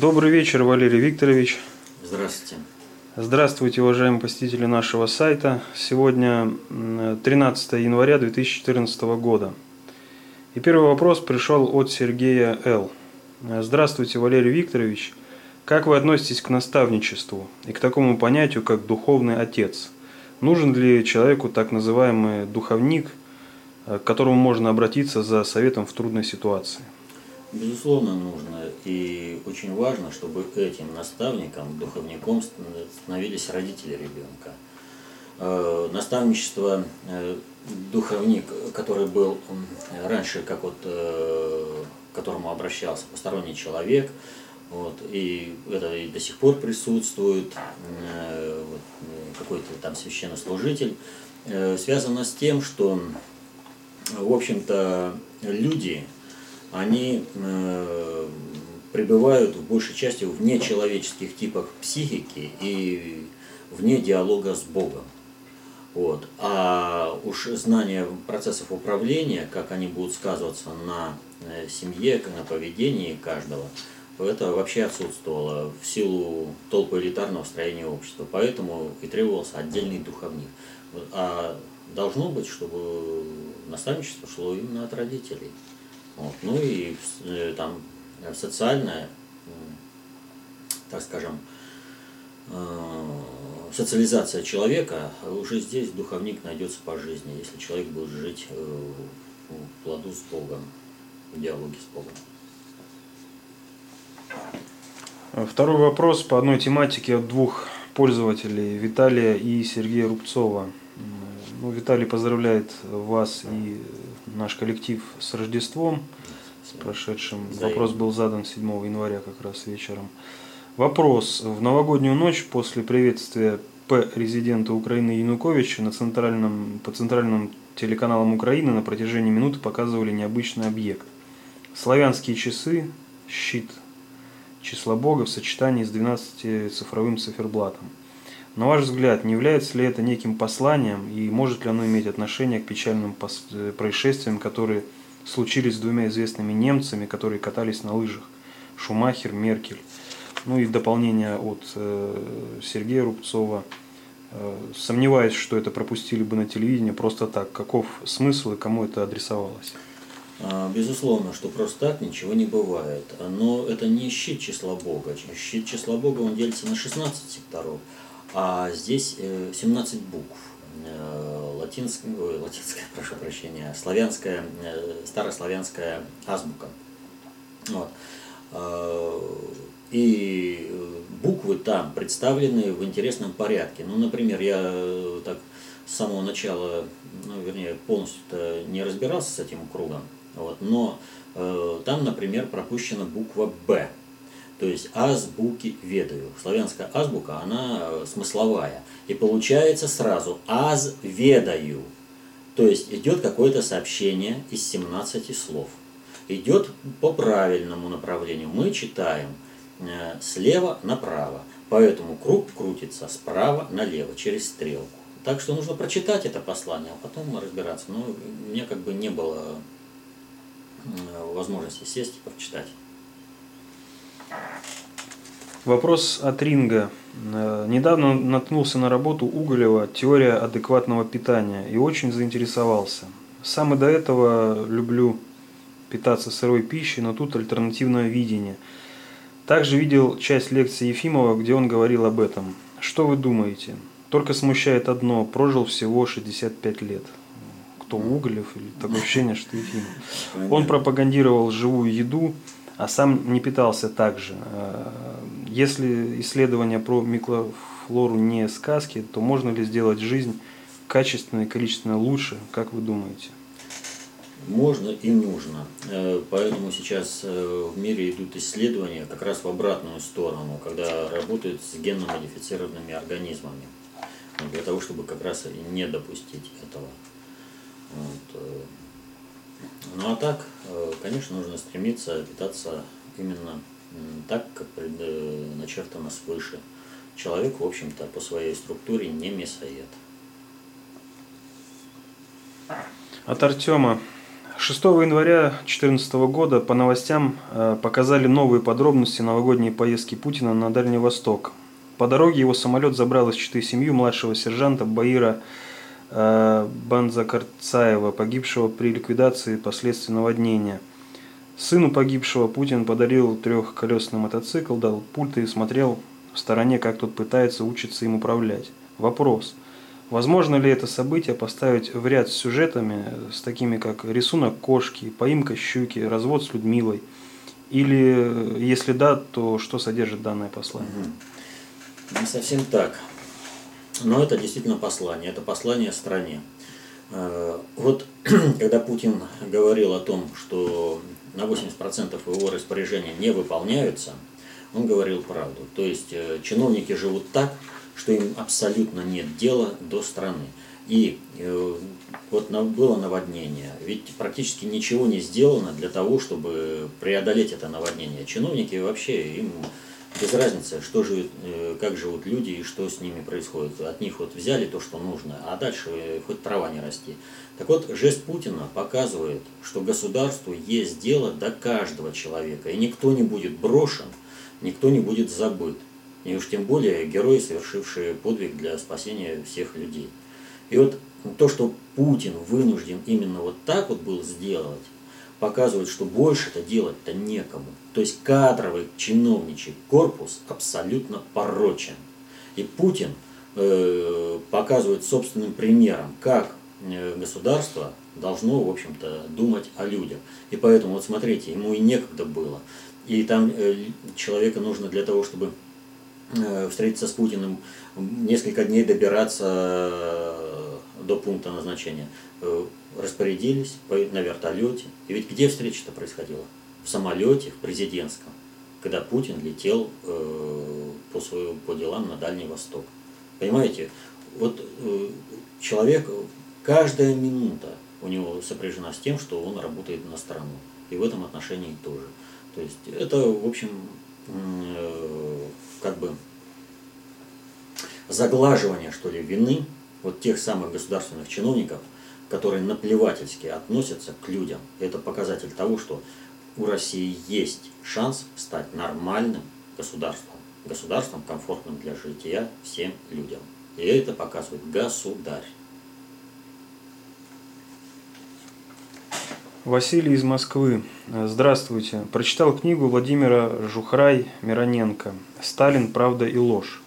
Добрый вечер, Валерий Викторович. Здравствуйте. Здравствуйте, уважаемые посетители нашего сайта. Сегодня 13 января 2014 года. И первый вопрос пришел от Сергея Л. Здравствуйте, Валерий Викторович. Как вы относитесь к наставничеству и к такому понятию, как духовный отец? Нужен ли человеку так называемый духовник, к которому можно обратиться за советом в трудной ситуации? Безусловно, нужно. И очень важно, чтобы этим наставником, духовником становились родители ребенка. Э, наставничество, э, духовник, который был раньше, как вот, э, к которому обращался посторонний человек, вот, и это и до сих пор присутствует, вот, какой-то там священнослужитель, связано с тем, что, в общем-то, люди, они э, пребывают в большей части в нечеловеческих типах психики и вне диалога с Богом. Вот. А уж знание процессов управления, как они будут сказываться на э, семье, на поведении каждого, это вообще отсутствовало в силу толпы элитарного строения общества. Поэтому и требовался отдельный духовник. А должно быть, чтобы наставничество шло именно от родителей. Вот. Ну и э, там социальная, так скажем, э, социализация человека, уже здесь духовник найдется по жизни, если человек будет жить э, в ладу с Богом, в диалоге с Богом. Второй вопрос по одной тематике от двух пользователей, Виталия и Сергея Рубцова. Ну, Виталий поздравляет вас и наш коллектив с Рождеством, с прошедшим. Вопрос был задан 7 января как раз вечером. Вопрос. В новогоднюю ночь после приветствия П. резидента Украины Януковича на центральном, по центральным телеканалам Украины на протяжении минуты показывали необычный объект. Славянские часы, щит числа Бога в сочетании с 12-цифровым циферблатом. На ваш взгляд, не является ли это неким посланием и может ли оно иметь отношение к печальным э, происшествиям, которые случились с двумя известными немцами, которые катались на лыжах? Шумахер, Меркель. Ну и дополнение от э, Сергея Рубцова. Э, сомневаюсь, что это пропустили бы на телевидении просто так. Каков смысл и кому это адресовалось? А, безусловно, что просто так ничего не бывает. Но это не щит числа Бога. Щит числа Бога он делится на 16 секторов. А здесь 17 э, букв. Э, латинская, латинская, прошу прощения, славянская, э, старославянская азбука. Вот. И буквы там представлены в интересном порядке. Ну, например, я так с самого начала, ну, вернее, полностью не разбирался с этим кругом, вот, но э, там, например, пропущена буква «Б» то есть азбуки ведаю. Славянская азбука, она э, смысловая. И получается сразу аз ведаю. То есть идет какое-то сообщение из 17 слов. Идет по правильному направлению. Мы читаем э, слева направо. Поэтому круг крутится справа налево через стрелку. Так что нужно прочитать это послание, а потом разбираться. Но у меня как бы не было э, возможности сесть и прочитать. Вопрос от Ринга. Э, недавно наткнулся на работу Уголева «Теория адекватного питания» и очень заинтересовался. Сам и до этого люблю питаться сырой пищей, но тут альтернативное видение. Также видел часть лекции Ефимова, где он говорил об этом. Что вы думаете? Только смущает одно, прожил всего 65 лет. Кто Уголев или такое ощущение, что Ефимов. Он пропагандировал живую еду, а сам не питался так же. Э, если исследования про микрофлору не сказки, то можно ли сделать жизнь качественно и количественно лучше, как вы думаете? Можно и нужно. Э, поэтому сейчас э, в мире идут исследования как раз в обратную сторону, когда работают с генно-модифицированными организмами. Для того, чтобы как раз не допустить этого. Вот. Ну а так, э, конечно, нужно стремиться питаться именно так, как начертано свыше. Человек, в общем-то, по своей структуре не мясоед. От Артема. 6 января 2014 года по новостям э, показали новые подробности новогодней поездки Путина на Дальний Восток. По дороге его самолет забрал из Читы семью младшего сержанта Баира э, Банзакарцаева, погибшего при ликвидации последствий наводнения. Сыну погибшего Путин подарил трехколесный мотоцикл, дал пульт и смотрел в стороне, как тот пытается учиться им управлять. Вопрос – Возможно ли это событие поставить в ряд с сюжетами, с такими как рисунок кошки, поимка щуки, развод с Людмилой? Или, если да, то что содержит данное послание? Не совсем так. Но это действительно послание. Это послание стране. Э, вот когда Путин говорил о том, что на 80% его распоряжения не выполняются, он говорил правду. То есть э, чиновники живут так, что им абсолютно нет дела до страны. И э, вот было наводнение, ведь практически ничего не сделано для того, чтобы преодолеть это наводнение. Чиновники вообще, им без разницы, что живет, э, как живут люди и что с ними происходит. От них вот взяли то, что нужно, а дальше э, хоть трава не расти. Так вот, жест Путина показывает, что государству есть дело до каждого человека, и никто не будет брошен, никто не будет забыт и уж тем более герои, совершившие подвиг для спасения всех людей. И вот то, что Путин вынужден именно вот так вот был сделать, показывает, что больше это делать-то некому. То есть кадровый чиновничий корпус абсолютно порочен. И Путин э, показывает собственным примером, как э, государство должно, в общем-то, думать о людях. И поэтому, вот смотрите, ему и некогда было. И там э, человека нужно для того, чтобы Э, встретиться с Путиным, несколько дней добираться э, до пункта назначения. Э, распорядились на вертолете. И ведь где встреча-то происходила? В самолете, в президентском, когда Путин летел по, своему, по делам на Дальний Восток. Понимаете, вот человек, каждая минута у него сопряжена с тем, что он работает на страну. И в этом отношении тоже. То есть это, в общем, как бы заглаживание, что ли, вины вот тех самых государственных чиновников, которые наплевательски относятся к людям. Это показатель того, что у России есть шанс стать нормальным государством, государством, комфортным для жития всем людям. И это показывает государь. Василий из Москвы. Здравствуйте. Прочитал книгу Владимира Жухрай-Мироненко «Сталин. Правда и ложь».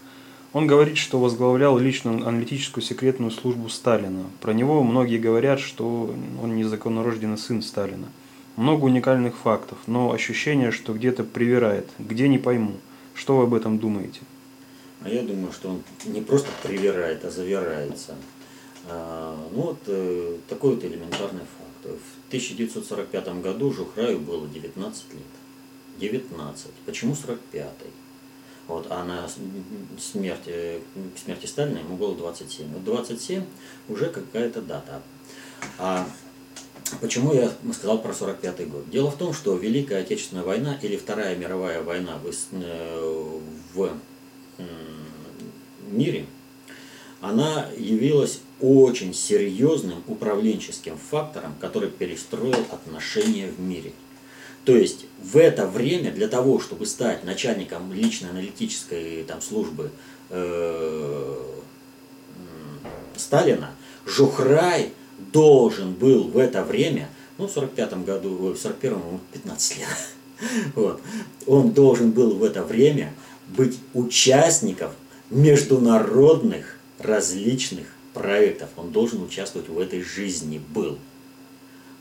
Он говорит, что возглавлял личную аналитическую секретную службу Сталина. Про него многие говорят, что он незаконнорожденный сын Сталина. Много уникальных фактов, но ощущение, что где-то привирает. Где не пойму. Что вы об этом думаете? А я думаю, что он не просто привирает, а завирается. А, ну вот э, такой вот элементарный факт. В 1945 году Жухраю было 19 лет. 19. Почему 45-й? Вот, а на смерти, к смерти Сталина ему было 27. Вот 27 уже какая-то дата. А почему я сказал про 45-й год? Дело в том, что Великая Отечественная война или Вторая мировая война в, э, в мире, она явилась очень серьезным управленческим фактором, который перестроил отношения в мире. То есть в это время для того, чтобы стать начальником личной аналитической там, службы э, Сталина, Жухрай должен был в это время, ну в 45 году, в 41 ему 15 лет, вот, он должен был в это время быть участником международных различных проектов, он должен участвовать в этой жизни был.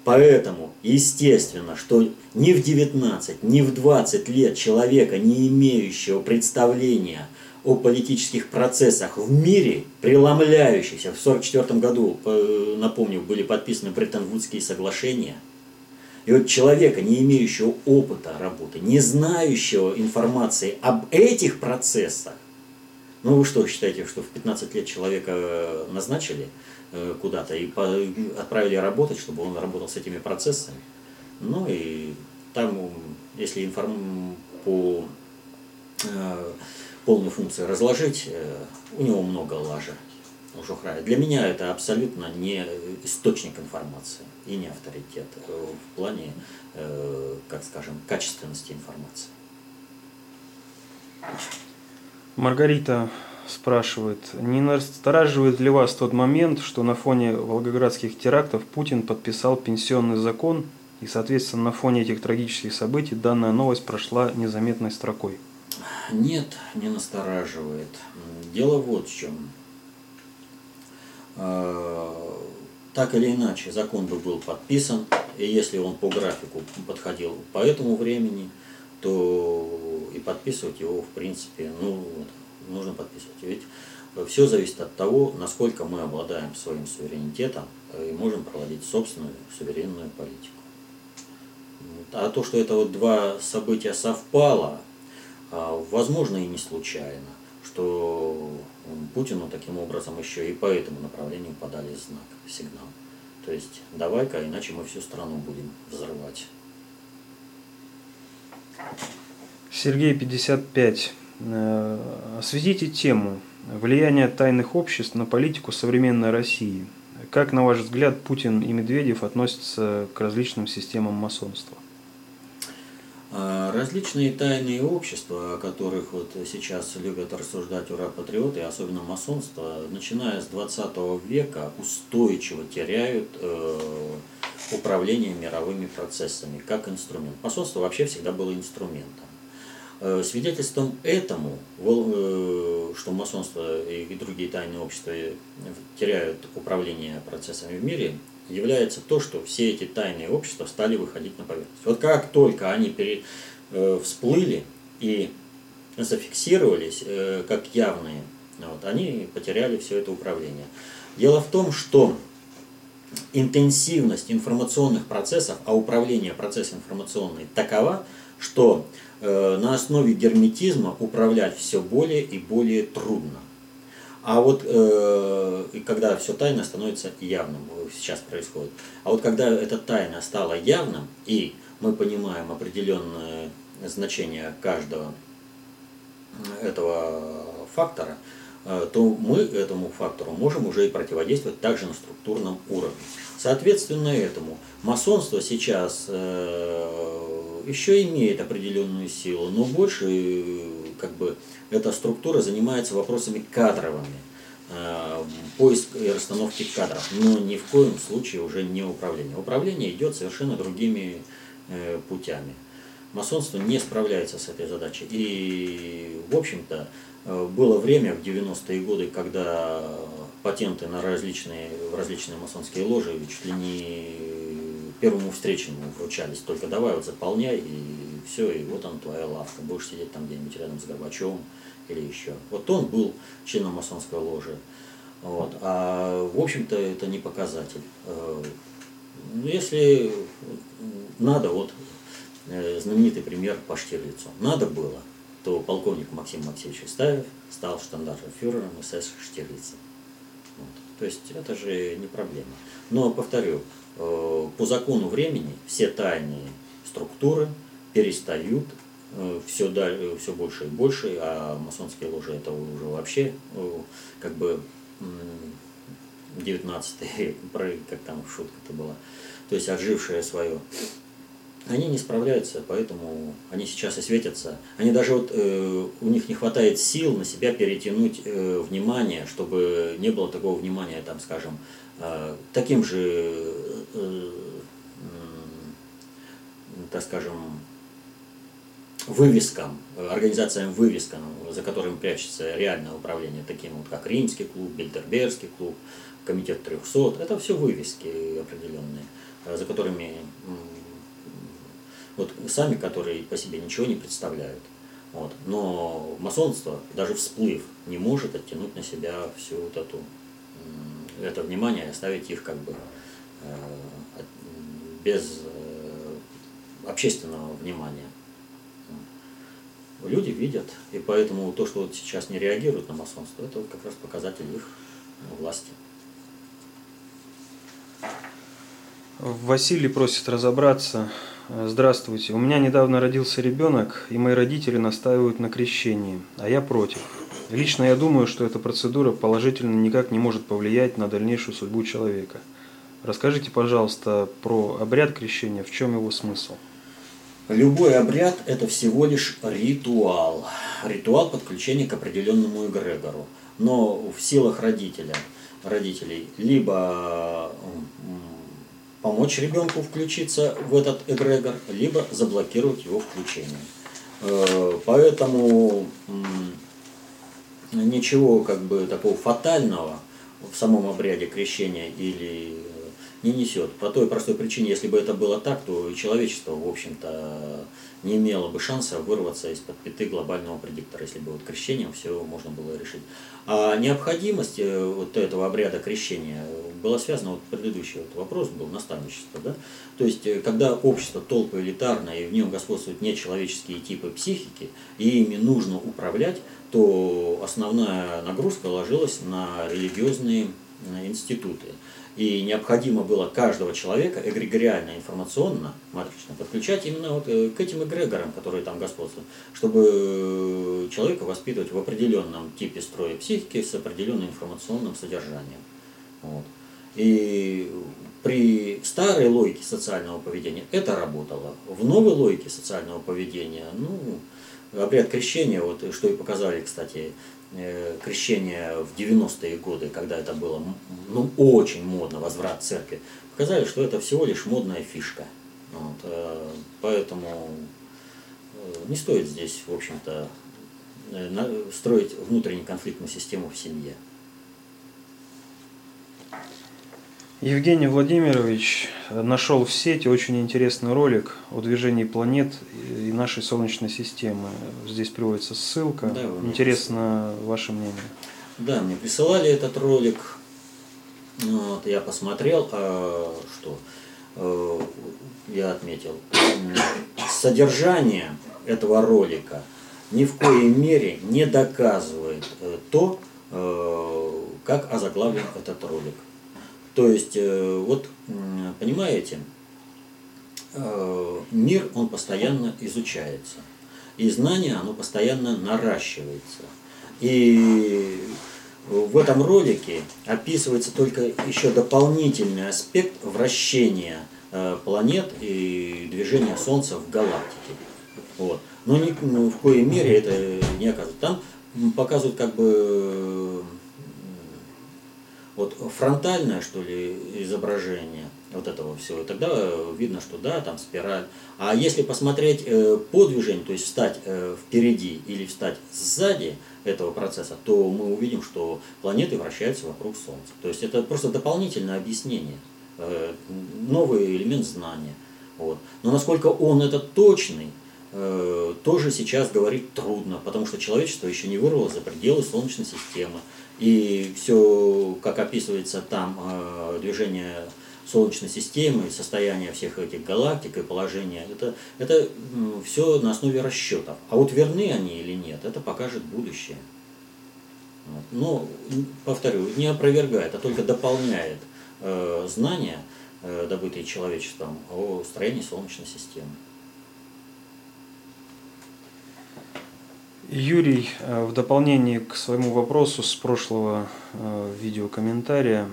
Поэтому, естественно, что ни в 19, ни в 20 лет человека, не имеющего представления о политических процессах в мире, преломляющихся, в 1944 году, э, напомню, были подписаны Бреттон-Вудские соглашения, и вот человека, не имеющего опыта работы, не знающего информации об этих процессах, ну вы что, считаете, что в 15 лет человека э, назначили куда-то и отправили работать, чтобы он работал с этими процессами? Ну и там, если информ... по э, полную функцию разложить, у него много лажа. у Шухрая. Для меня это абсолютно не источник информации и не авторитет э, в плане, э, как скажем, качественности информации. Маргарита спрашивает, не настораживает ли вас тот момент, что на фоне волгоградских терактов Путин подписал пенсионный закон, и, соответственно, на фоне этих трагических событий данная новость прошла незаметной строкой? Нет, не настораживает. Дело вот в чем. А, так или иначе, закон бы был подписан, и если он по графику подходил по этому времени, то и подписывать его, в принципе, ну, нужно подписывать. Ведь все зависит от того, насколько мы обладаем своим суверенитетом и можем проводить собственную суверенную политику. А то, что это вот два события совпало, а, возможно и не случайно, что Путину таким образом еще и по этому направлению подали знак, сигнал. То есть давай-ка, иначе мы всю страну будем взрывать. Сергей 55. Э, осветите тему влияние тайных обществ на политику современной России. Как, на ваш взгляд, Путин и Медведев относятся к различным системам масонства? А, различные тайные общества, о которых вот сейчас любят рассуждать ура-патриоты, особенно масонство, начиная с 20 века устойчиво теряют э, управление мировыми процессами как инструмент. Масонство вообще всегда было инструментом. Э, свидетельством этому, э, что масонство и другие тайные общества теряют управление процессами в мире, является то, что все эти тайные общества стали выходить на поверхность. Вот как только они э, всплыли и зафиксировались э, как явные, вот, они потеряли все это управление. Дело в том, что интенсивность информационных процессов, а управление процессом информационный такова, что э, на основе герметизма управлять все более и более трудно. А вот э, когда все тайно становится явным, сейчас происходит. А вот когда эта тайна стала явным, и мы понимаем определенное значение каждого этого фактора, э, то мы этому фактору можем уже и противодействовать также на структурном уровне. Соответственно этому масонство сейчас э, еще имеет определенную силу, но больше как бы эта структура занимается вопросами кадровыми, э, поиск и расстановки кадров, но ни в коем случае уже не управление. Управление идет совершенно другими э, путями. Масонство не справляется с этой задачей. И, в общем-то, э, было время в 90-е годы, когда патенты на различные, в различные масонские ложи чуть ли не первому встречному вручались. Только давай вот заполняй, и все, и вот он твоя лавка. Будешь сидеть там где-нибудь рядом с Горбачевым или еще. Вот он был членом масонской ложи. Вот. А в общем-то это не показатель. Э, ну, если надо, вот э, знаменитый пример по Штирлицу. Надо было, то полковник Максим Максимович Истаев стал штандартенфюрером СС Штирлица. Вот. То есть это же не проблема. Но, повторю, э, по закону времени все тайные структуры перестают все, все больше и больше, а масонские ложи это уже вообще как бы 19 как там шутка-то была, то есть отжившая свое, они не справляются, поэтому они сейчас и светятся. Они даже вот, э, у них не хватает сил на себя перетянуть э, внимание, чтобы не было такого внимания, там, скажем, э, таким же, э, э, так скажем, вывескам, организациям вывескам, за которыми прячется реальное управление, таким вот как Римский клуб, Бельдербергский клуб, Комитет 300, это все вывески определенные, за которыми, вот сами, которые по себе ничего не представляют. Вот. Но масонство, даже всплыв, не может оттянуть на себя всю вот эту, это внимание, оставить их как бы э, без э, общественного внимания люди видят, и поэтому то, что вот сейчас не реагируют на масонство, это вот как раз показатель их власти. Василий просит разобраться. Здравствуйте. У меня недавно родился ребенок, и мои родители настаивают на крещении, а я против. Лично я думаю, что эта процедура положительно никак не может повлиять на дальнейшую судьбу человека. Расскажите, пожалуйста, про обряд крещения, в чем его смысл? Любой обряд – это всего лишь ритуал. Ритуал подключения к определенному эгрегору. Но в силах родителя, родителей либо помочь ребенку включиться в этот эгрегор, либо заблокировать его включение. Э, поэтому ничего как бы такого фатального в самом обряде крещения или не несет. По той простой причине, если бы это было так, то человечество, в общем-то, не имело бы шанса вырваться из-под пяты глобального предиктора, если бы вот крещением все можно было решить. А необходимость э, вот этого обряда крещения была связана, вот предыдущий вот вопрос был, наставничество, да? То есть, э, когда общество толпа элитарное, и в нем господствуют нечеловеческие типы психики, и ими нужно управлять, то основная нагрузка ложилась на религиозные э, институты. И необходимо было каждого человека эгрегориально, информационно, матрично подключать именно вот э, к этим эгрегорам, которые там господствуют, чтобы человека воспитывать в определенном типе строя психики с определенным информационным содержанием. Вот. И при старой логике социального поведения это работало. В новой логике социального поведения, ну, обряд крещения, вот что и показали, кстати, Э, крещения в 90-е годы, когда это было ну, очень модно, возврат церкви, показали, что это всего лишь модная фишка. Вот, э, поэтому э, не стоит здесь, в общем-то, строить внутреннюю конфликтную систему в семье. Евгений Владимирович нашел в сети очень интересный ролик о движении планет и нашей Солнечной системы. Здесь приводится ссылка. Да, Интересно присылали. ваше мнение. Да, мне присылали этот ролик. Вот, я посмотрел, а что э, я отметил. Содержание этого ролика ни в коей мере не доказывает э, то, э, как озаглавлен этот ролик. То есть, э, вот, понимаете, э, мир, он постоянно изучается. И знание, оно постоянно наращивается. И в этом ролике описывается только еще дополнительный аспект вращения э, планет и движения Солнца в галактике. Вот. Но ни ну, в коей мере это не оказывает. Там показывают как бы вот фронтальное, что ли, изображение вот этого всего, тогда видно, что да, там спираль. А если посмотреть э, по движению, то есть встать э, впереди или встать сзади этого процесса, то мы увидим, что планеты вращаются вокруг Солнца. То есть это просто дополнительное объяснение, э, новый элемент знания. Вот. Но насколько он это точный, тоже сейчас говорить трудно, потому что человечество еще не вырвало за пределы Солнечной системы. И все, как описывается там, э, движение Солнечной системы, состояние всех этих галактик и положение, это, это все на основе расчетов. А вот верны они или нет, это покажет будущее. Но, повторю, не опровергает, а только дополняет э, знания, э, добытые человечеством, о строении Солнечной системы. Юрий, э, в дополнение к своему вопросу с прошлого э, видеокомментария,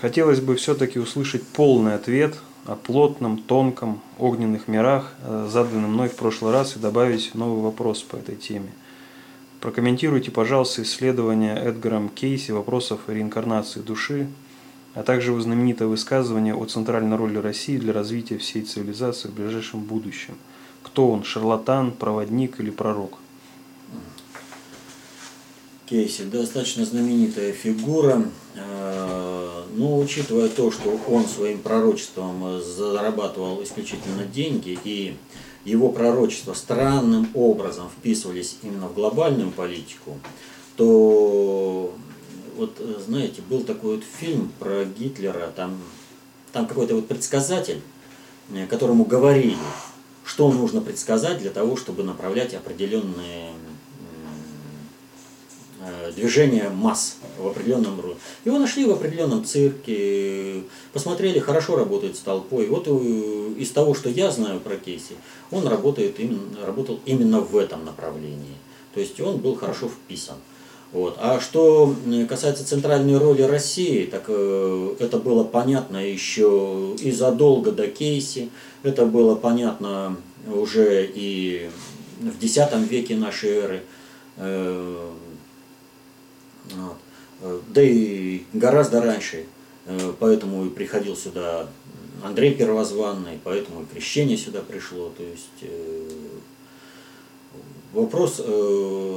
хотелось бы все-таки услышать полный ответ о плотном, тонком, огненных мирах, э, заданном мной в прошлый раз, и добавить новый вопрос по этой теме. Прокомментируйте, пожалуйста, исследование Эдгаром Кейси вопросов реинкарнации души, а также его знаменитое высказывание о центральной роли России для развития всей цивилизации в ближайшем будущем. Кто он, шарлатан, проводник или пророк? Кейси достаточно знаменитая фигура, э, но учитывая то, что он своим пророчеством зарабатывал исключительно деньги и его пророчества странным образом вписывались именно в глобальную политику, то вот знаете, был такой вот фильм про Гитлера, там, там какой-то вот предсказатель, э, которому говорили, что нужно предсказать для того, чтобы направлять определенные Э, движение масс в определенном роде. Его нашли в определенном цирке, посмотрели, хорошо работает с толпой. Вот э, из того, что я знаю про Кейси, он работает, работал именно в этом направлении. То есть он был хорошо вписан. Вот. А что касается центральной роли России, так э, это было понятно еще и задолго до Кейси, это было понятно уже и в X веке нашей эры. Э. Э, да и гораздо раньше. Э, поэтому и приходил сюда Андрей Первозванный, поэтому и крещение сюда пришло. То есть э, вопрос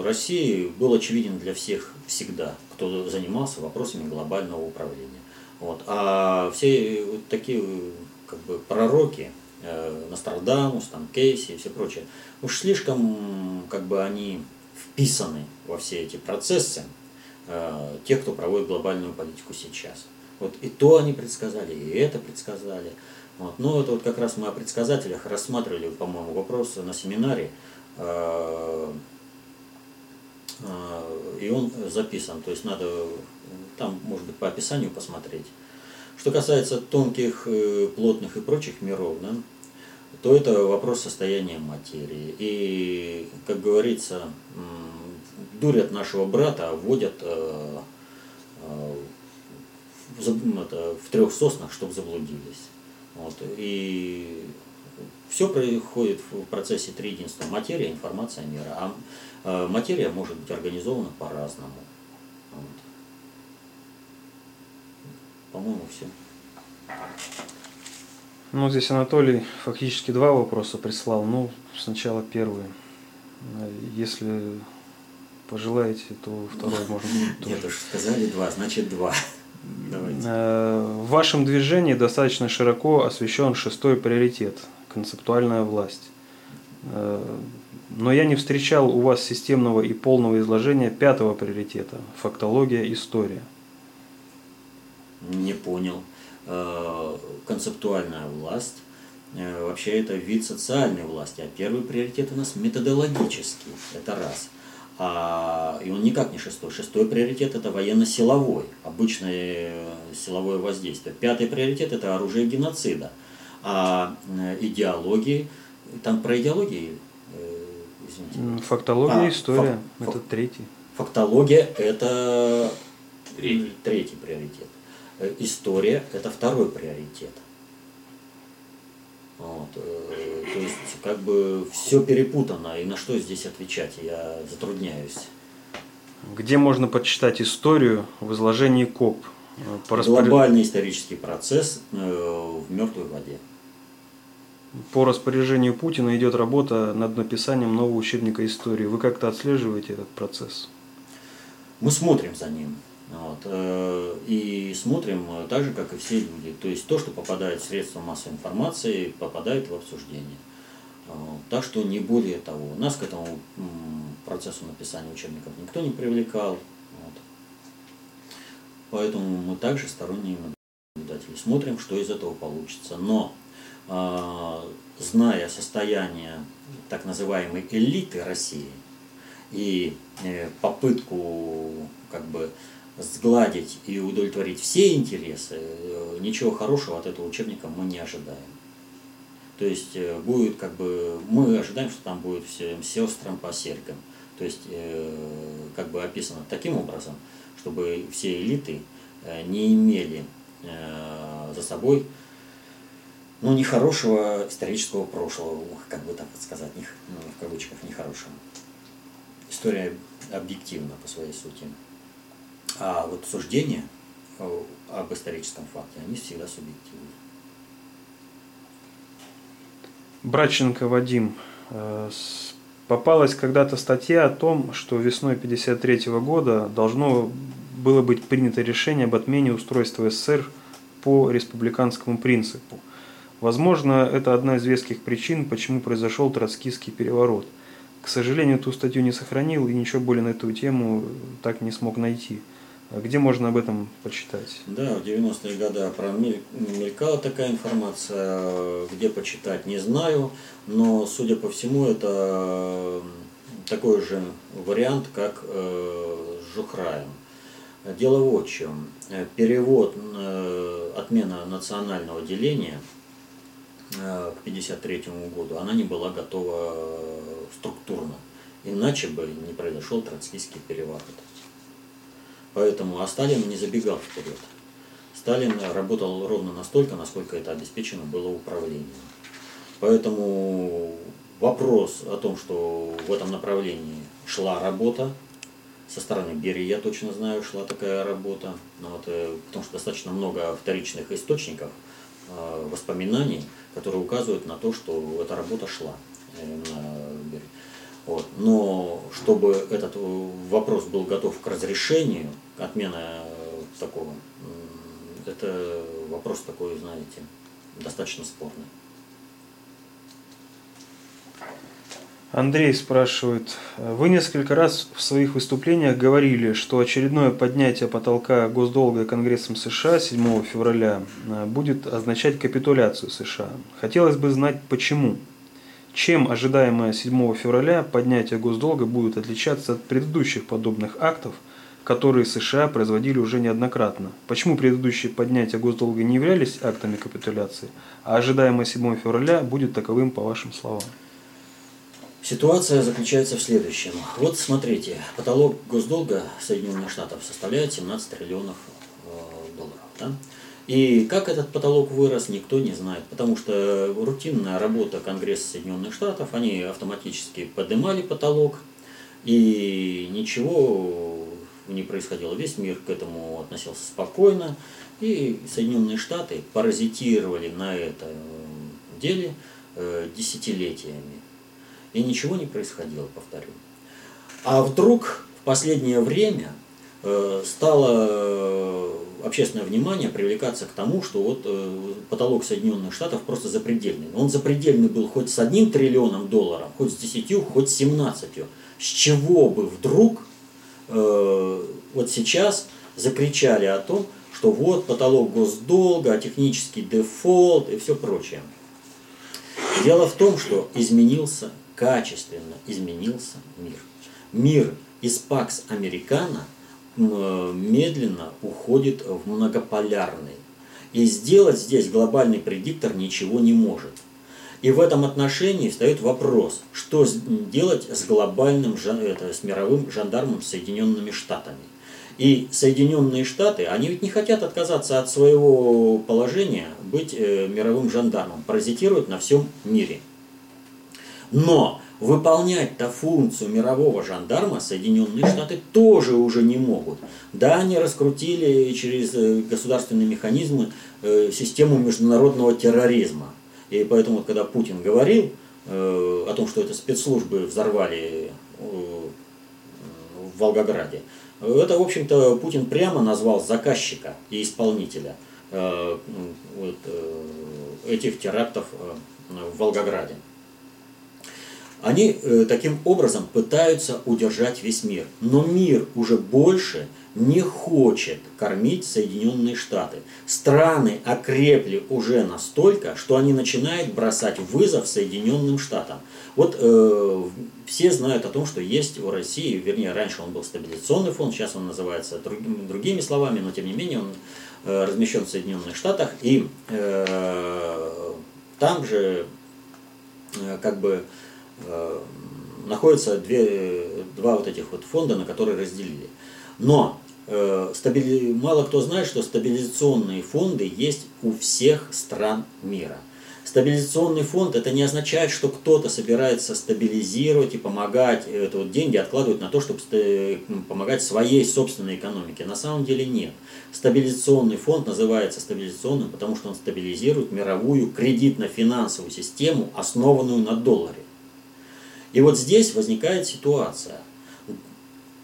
России был очевиден для всех всегда, кто занимался вопросами глобального управления. Вот. А все вот такие как бы пророки, Нострадамус, там, Кейси и все прочее, уж слишком как бы они вписаны во все эти процессы, э, тех, кто проводит глобальную политику сейчас. Вот и то они предсказали, и это предсказали. Вот. Но это вот как раз мы о предсказателях рассматривали, по-моему, вопрос на семинаре. Э, э, и он записан, то есть надо там, может быть, по описанию посмотреть. Что касается тонких, э, плотных и прочих миров, да, то это вопрос состояния материи. И, как говорится, дурят нашего брата, вводят э, э, в, это, в трех соснах, чтобы заблудились. Вот. И все происходит в процессе триединства. Материя, информация, мира. А э, материя может быть организована по-разному. Вот. По-моему, все. Ну, здесь Анатолий фактически два вопроса прислал. Ну, сначала первый. Если пожелаете, то второй можно будет Нет уж, сказали два, значит два. Давайте. Э, в вашем движении достаточно широко освещен шестой приоритет – концептуальная власть. Э, но я не встречал у вас системного и полного изложения пятого приоритета – фактология, история. Не понял. Э, концептуальная власть вообще это вид социальной власти, а первый приоритет у нас методологический, это раз – а, и он никак не шестой. Шестой приоритет это военно-силовой, обычное силовое воздействие. Пятый приоритет это оружие геноцида. А э, идеологии, там про идеологии, э, извините. Фактология, а, история, фак, это третий. Фактология это третий. третий приоритет. Э, история это второй приоритет. Вот. Э, то есть, как бы все перепутано, и на что здесь отвечать, я затрудняюсь. Где можно почитать историю в изложении КОП? По Глобальный исторический процесс э, в мертвой воде. По распоряжению Путина идет работа над написанием нового учебника истории. Вы как-то отслеживаете этот процесс? Мы смотрим за ним. Вот. Э, и смотрим э, так же, как и все люди. То есть то, что попадает в средства массовой информации, попадает в обсуждение. Так что не более того. Нас к этому процессу написания учебников никто не привлекал. Вот. Поэтому мы также сторонние наблюдатели. Смотрим, что из этого получится. Но э, зная состояние так называемой элиты России и попытку как бы сгладить и удовлетворить все интересы, э, ничего хорошего от этого учебника мы не ожидаем. То есть э, будет как бы, мы ожидаем, что там будет всем сестрам по серьгам. То есть э, как бы описано таким образом, чтобы все элиты не имели за собой ну, нехорошего исторического прошлого, как бы так сказать, не, ну, в кавычках, нехорошего. История объективна по своей сути. А вот суждения э, об историческом факте, они всегда субъективны. Браченко Вадим. Э, попалась когда-то статья о том, что весной 1953 года должно было быть принято решение об отмене устройства СССР по республиканскому принципу. Возможно, это одна из веских причин, почему произошел троцкистский переворот. К сожалению, ту статью не сохранил и ничего более на эту тему так не смог найти. Где можно об этом почитать? Да, в 90-е годы промелькала такая информация, где почитать не знаю, но, судя по всему, это такой же вариант, как э, с Жухраем. Дело в чем. Перевод, э, отмена национального деления э, к 1953 году, она не была готова структурно. Иначе бы не произошел троцкийский переворот. Поэтому, а Сталин не забегал вперед. Сталин работал ровно настолько, насколько это обеспечено было управлением. Поэтому вопрос о том, что в этом направлении шла работа, со стороны Берии я точно знаю, шла такая работа, вот, э, потому что достаточно много вторичных источников, э, воспоминаний, которые указывают на то, что эта работа шла Берии. Вот. Но чтобы этот вопрос был готов к разрешению, отмена такого, это вопрос такой, знаете, достаточно спорный. Андрей спрашивает, вы несколько раз в своих выступлениях говорили, что очередное поднятие потолка госдолга Конгрессом США 7 февраля э, будет означать капитуляцию США. Хотелось бы знать почему. Чем ожидаемое 7 февраля поднятие госдолга будет отличаться от предыдущих подобных актов, которые США производили уже неоднократно? Почему предыдущие поднятия госдолга не являлись актами капитуляции, а ожидаемое 7 февраля будет таковым по вашим словам? Ситуация заключается в следующем. Вот смотрите, потолок госдолга Соединенных Штатов составляет 17 триллионов э, долларов. Да? И как этот потолок вырос, никто не знает, потому что рутинная работа Конгресса Соединенных Штатов, они автоматически поднимали потолок, и ничего не происходило. Весь мир к этому относился спокойно, и Соединенные Штаты паразитировали на этом деле э, десятилетиями. И ничего не происходило, повторю. А вдруг в последнее время э, стало э, общественное внимание привлекаться к тому, что вот э, потолок Соединенных Штатов просто запредельный. Он запредельный был хоть с одним триллионом долларов, хоть с десятью, хоть с семнадцатью. С чего бы вдруг вот сейчас закричали о том, что вот потолок госдолга, технический дефолт и все прочее. Дело в том, что изменился качественно изменился мир. Мир из Пакс Американо медленно уходит в многополярный. И сделать здесь глобальный предиктор ничего не может. И в этом отношении встает вопрос, что делать с глобальным, это, с мировым жандармом Соединенными Штатами. И Соединенные Штаты, они ведь не хотят отказаться от своего положения быть э, мировым жандармом, паразитируют на всем мире. Но выполнять-то функцию мирового жандарма Соединенные Штаты тоже уже не могут. Да, они раскрутили через э, государственные механизмы э, систему международного терроризма. И поэтому, когда Путин говорил э, о том, что это спецслужбы взорвали в Волгограде, это, в общем-то, Путин прямо назвал заказчика и исполнителя этих терактов в Волгограде. Они э, таким образом пытаются удержать весь мир. Но мир уже больше не хочет кормить Соединенные Штаты. Страны окрепли уже настолько, что они начинают бросать вызов Соединенным Штатам. Вот э, все знают о том, что есть у России, вернее, раньше он был стабилизационный фонд, сейчас он называется другими, другими словами, но тем не менее он э, размещен в Соединенных Штатах, и э, там же э, как бы находятся две, два вот этих вот фонда, на которые разделили. Но э, стабили... мало кто знает, что стабилизационные фонды есть у всех стран мира. Стабилизационный фонд это не означает, что кто-то собирается стабилизировать и помогать, э, это вот деньги откладывать на то, чтобы помогать своей собственной экономике. На самом деле нет. Стабилизационный фонд называется стабилизационным, потому что он стабилизирует мировую кредитно-финансовую систему, основанную на долларе. И вот здесь возникает ситуация.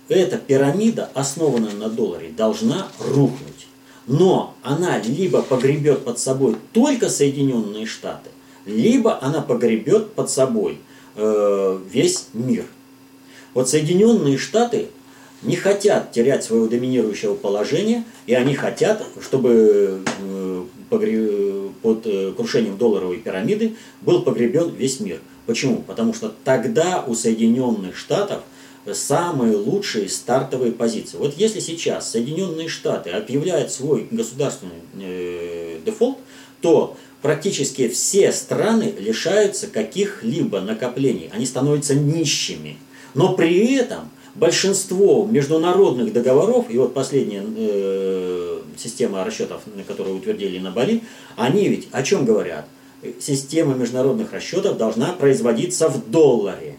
Эта пирамида, основанная на долларе, должна рухнуть. Но она либо погребет под собой только Соединенные Штаты, либо она погребет под собой э, весь мир. Вот Соединенные Штаты не хотят терять своего доминирующего положения, и они хотят, чтобы э, под э, крушением долларовой пирамиды был погребен весь мир. Почему? Потому что тогда у Соединенных Штатов самые лучшие стартовые позиции. Вот если сейчас Соединенные Штаты объявляют свой государственный э, дефолт, то практически все страны лишаются каких-либо накоплений. Они становятся нищими. Но при этом большинство международных договоров, и вот последняя э, система расчетов, которую утвердили на Бали, они ведь о чем говорят? Система международных расчетов должна производиться в долларе.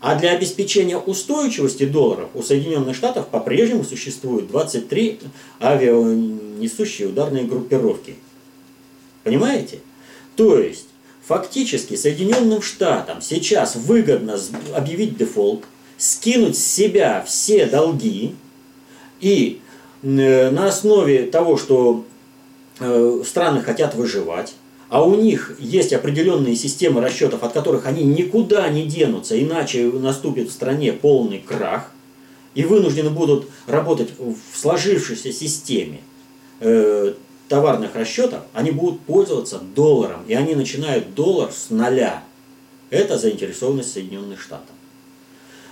А для обеспечения устойчивости долларов у Соединенных Штатов по-прежнему существует 23 авианесущие ударные группировки. Понимаете? То есть, фактически Соединенным Штатам сейчас выгодно объявить дефолт, скинуть с себя все долги и э, на основе того, что э, страны хотят выживать, а у них есть определенные системы расчетов, от которых они никуда не денутся, иначе наступит в стране полный крах, и вынуждены будут работать в сложившейся системе э, товарных расчетов, они будут пользоваться долларом, и они начинают доллар с нуля. Это заинтересованность Соединенных Штатов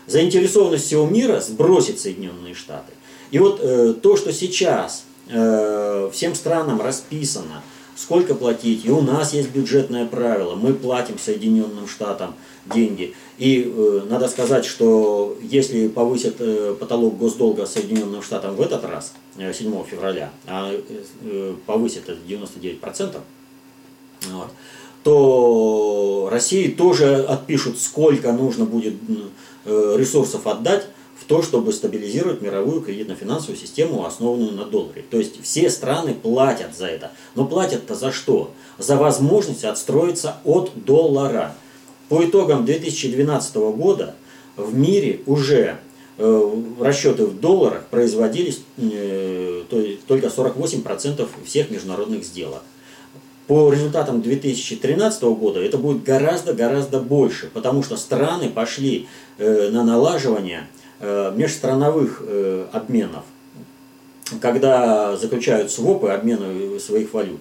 заинтересованность всего мира сбросить Соединенные Штаты. И вот э, то, что сейчас э, всем странам расписано, сколько платить, и у нас есть бюджетное правило, мы платим Соединенным Штатам деньги. И э, надо сказать, что если повысят э, потолок госдолга Соединенным Штатам в этот раз, э, 7 февраля, а э, повысят это 99%, вот, то России тоже отпишут, сколько нужно будет Э, ресурсов отдать в то, чтобы стабилизировать мировую кредитно-финансовую систему, основанную на долларе. То есть все страны платят за это. Но платят-то за что? За возможность отстроиться от доллара. По итогам 2012 года в мире уже э, расчеты в долларах производились э, только 48% всех международных сделок по результатам 2013 года это будет гораздо-гораздо больше, потому что страны пошли э, на налаживание межстрановых э, обменов, когда заключают свопы, обмены своих валют.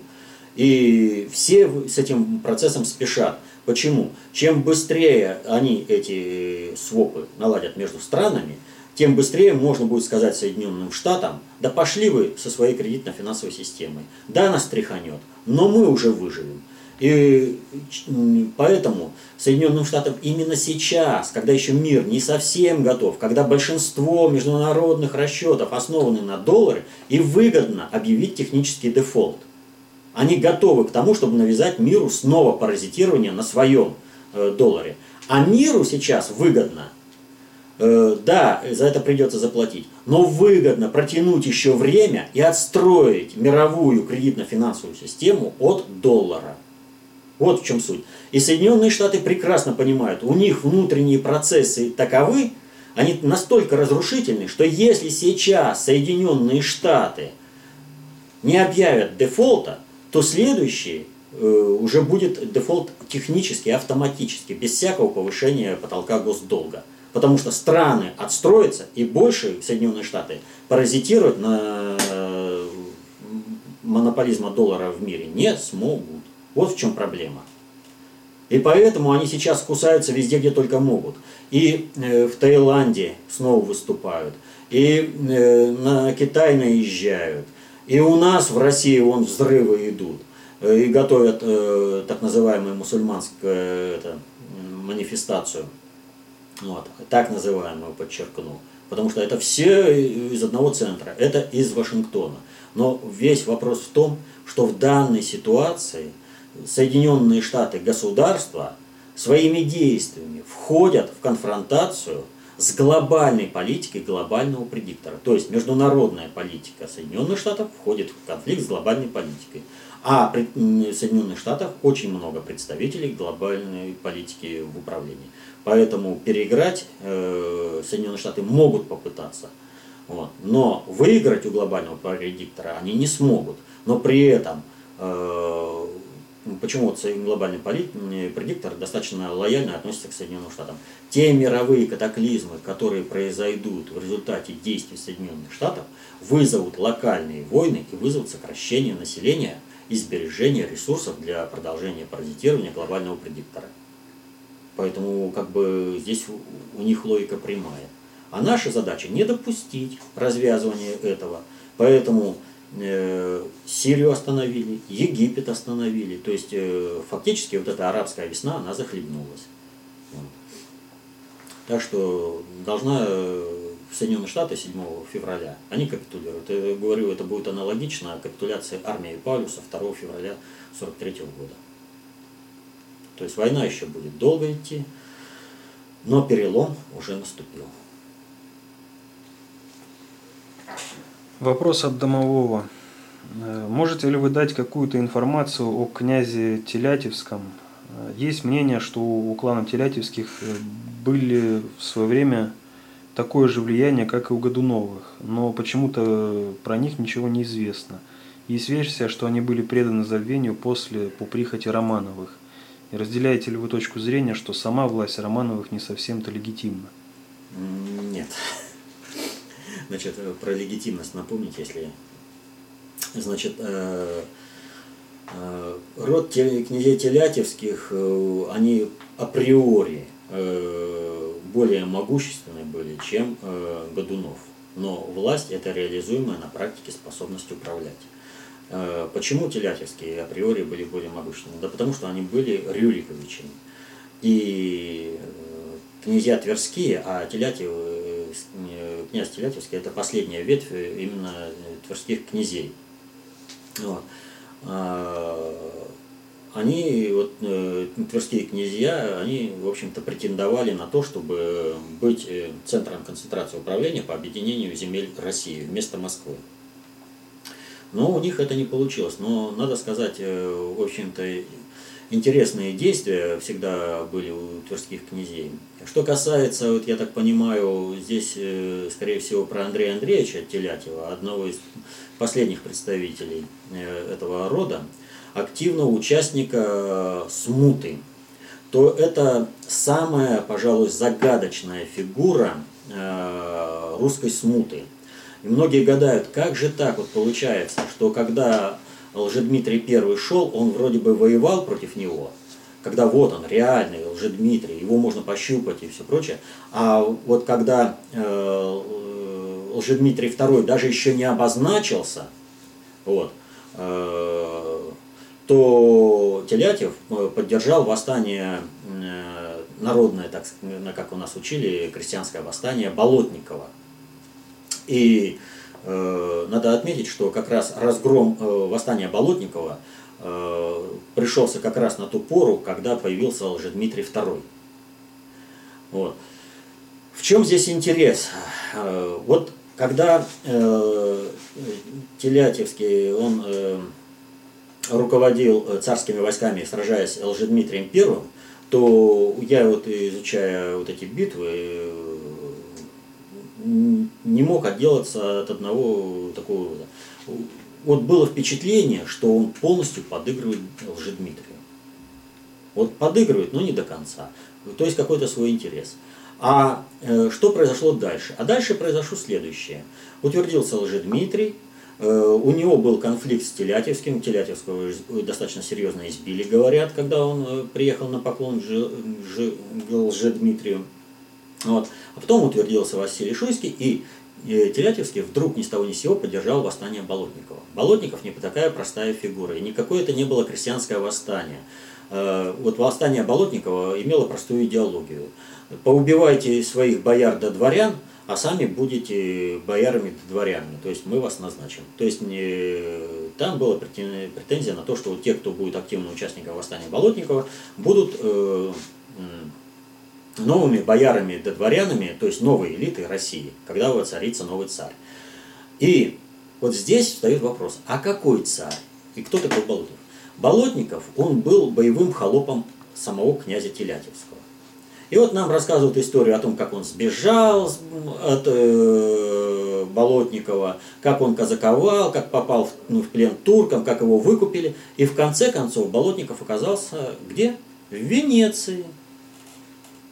И все с этим процессом спешат. Почему? Чем быстрее они эти свопы наладят между странами, тем быстрее можно будет сказать Соединенным Штатам, да пошли вы со своей кредитно-финансовой системой. Да, нас тряханет, но мы уже выживем. И поэтому Соединенным Штатам именно сейчас, когда еще мир не совсем готов, когда большинство международных расчетов основаны на долларе, и выгодно объявить технический дефолт. Они готовы к тому, чтобы навязать миру снова паразитирование на своем э, долларе. А миру сейчас выгодно – Э, да, за это придется заплатить, но выгодно протянуть еще время и отстроить мировую кредитно-финансовую систему от доллара. Вот в чем суть. И Соединенные Штаты прекрасно понимают, у них внутренние процессы таковы, они настолько разрушительны, что если сейчас Соединенные Штаты не объявят дефолта, то следующий э, уже будет дефолт технически, автоматически, без всякого повышения потолка госдолга. Потому что страны отстроятся, и больше Соединенные Штаты паразитировать на э, монополизма доллара в мире не смогут. Вот в чем проблема. И поэтому они сейчас кусаются везде, где только могут. И э, в Таиланде снова выступают, и э, на Китай наезжают, и у нас в России вон взрывы идут, и готовят так называемую мусульманскую это, манифестацию – вот, так называемую подчеркну. Потому что это все из одного центра, это из Вашингтона. Но весь вопрос в том, что в данной ситуации Соединенные Штаты государства своими действиями входят в конфронтацию с глобальной политикой глобального предиктора. То есть международная политика Соединенных Штатов входит в конфликт с глобальной политикой. А в Соединенных Штатах очень много представителей глобальной политики в управлении. Поэтому переиграть э, Соединенные Штаты могут попытаться. Вот. Но выиграть у глобального предиктора они не смогут. Но при этом, э, почему вот глобальный предиктор достаточно лояльно относится к Соединенным Штатам. Те мировые катаклизмы, которые произойдут в результате действий Соединенных Штатов, вызовут локальные войны и вызовут сокращение населения и сбережение ресурсов для продолжения паразитирования глобального предиктора. Поэтому как бы здесь у них логика прямая. А наша задача не допустить развязывания этого. Поэтому Сирию остановили, Египет остановили. То есть э, фактически вот эта арабская весна, она захлебнулась. Так что должна э, Соединенные Штаты 7 февраля, они капитулируют. Я говорю, это будет аналогично капитуляции армии Павлюса 2 февраля 43 года. То есть война еще будет долго идти, но перелом уже наступил. Вопрос от домового. Э, можете ли вы дать какую-то информацию о князе Телятевском? Э, есть мнение, что у клана Телятевских э, были в свое время такое же влияние, как и у Годуновых, но почему-то про них ничего не известно. Есть версия, что они были преданы забвению после по прихоти Романовых. И разделяете ли вы точку зрения, что сама власть Романовых не совсем-то легитимна? Нет. Значит, про легитимность напомнить, если... Значит, э, э, род князей Телятевских, э, они априори более могущественны были, чем Годунов. Но власть – это реализуемая на практике способность управлять. Почему Телятевские априори были более могущественны? Да потому что они были Рюриковичами. И князья Тверские, а Телятьев князь Телятевский – это последняя ветвь именно тверских князей. Вот. А, они, вот, э, тверские князья, они, в общем-то, претендовали на то, чтобы быть э, центром концентрации управления по объединению земель России вместо Москвы. Но у них это не получилось. Но надо сказать, э, в общем-то, интересные действия всегда были у тверских князей. Что касается, вот я так понимаю, здесь, э, скорее всего, про Андрея Андреевича Телятьева, одного из последних представителей э, этого рода, активного участника смуты, то это самая, пожалуй, загадочная фигура э, русской смуты. И многие гадают, как же так вот получается, что когда Лжедмитрий I шел, он вроде бы воевал против него, когда вот он, реальный Лжедмитрий, его можно пощупать и все прочее. А вот когда э, Лжедмитрий II даже еще не обозначился, вот, э, то Телятев э, поддержал восстание э, народное, так как у нас учили, крестьянское восстание Болотникова. И Э, надо отметить, что как раз разгром э, восстания Болотникова пришелся как раз на ту пору, когда появился Лжедмитрий II. Вот. В чем здесь интерес? Вот когда э, Телятевский, он э, руководил царскими войсками, сражаясь с Лжедмитрием I, то я вот изучая вот эти битвы, не мог отделаться от одного такого... Вот было впечатление, что он полностью подыгрывает Лжедмитрию. Вот подыгрывает, но не до конца. То есть какой-то свой интерес. А э, что произошло дальше? А дальше произошло следующее. Утвердился Лжедмитрий, э, у него был конфликт с Телятевским, Телятевского достаточно серьезно избили, говорят, когда он э, приехал на поклон Лжедмитрию. Вот. А потом утвердился Василий Шуйский, и Телятевский вдруг ни с того ни с сего поддержал восстание Болотникова. Болотников не такая простая фигура, и никакое это не было крестьянское восстание. Э, вот восстание Болотникова имело простую идеологию. Поубивайте своих бояр до дворян, а сами будете боярами до дворянами, то есть мы вас назначим. То есть не... там была претензия на то, что те, кто будет активным участником восстания Болотникова, будут э, новыми боярами да дворянами, то есть новой элитой России, когда воцарится новый царь. И вот здесь встает вопрос, а какой царь? И кто такой Болотников? Болотников, он был боевым холопом самого князя Телятевского. И вот нам рассказывают историю о том, как он сбежал от э, Болотникова, как он казаковал, как попал в, ну, в плен туркам, как его выкупили. И в конце концов Болотников оказался где? В Венеции.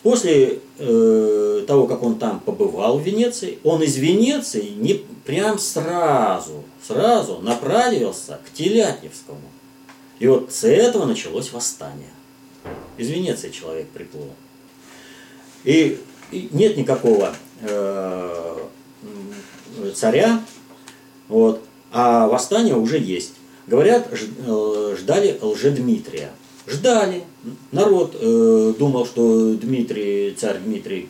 После э, того, как он там побывал в Венеции, он из Венеции не прям сразу, сразу направился к Телятьевскому. И вот с этого началось восстание. Из Венеции человек приплыл. И, и нет никакого э, царя, вот, а восстание уже есть. Говорят, э, ждали лжедмитрия. Ждали. Народ э, думал, что Дмитрий, царь Дмитрий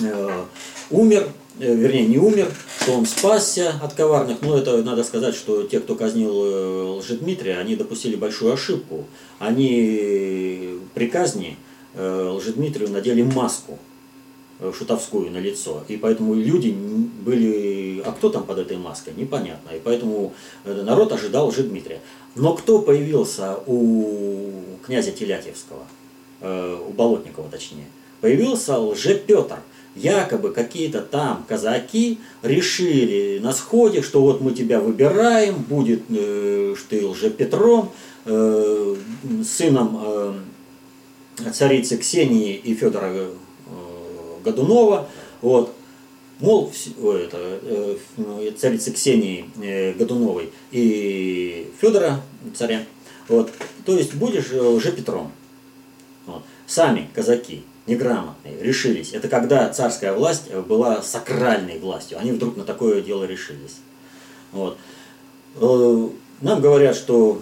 э, умер, э, вернее не умер, что он спасся от коварных. Но это надо сказать, что те, кто казнил э, Лжедмитрия, они допустили большую ошибку. Они при казни э, Лжедмитрию надели маску шутовскую на лицо. И поэтому люди были... А кто там под этой маской? Непонятно. И поэтому э, народ ожидал Лжедмитрия. Но кто появился у князя Телятьевского, э, у Болотникова точнее? Появился лже-Петр. Якобы какие-то там казаки решили на сходе, что вот мы тебя выбираем, будет э, что ты лже-Петром, э, сыном э, царицы Ксении и Федора э, Годунова. Вот. Мол, это, э, царицы Ксении э, Годуновой и Федора царя. Вот. То есть будешь э, лже-Петром. Вот. Сами казаки, неграмотные, решились. Это когда царская власть была сакральной властью. Они вдруг на такое дело решились. Вот. Нам говорят, что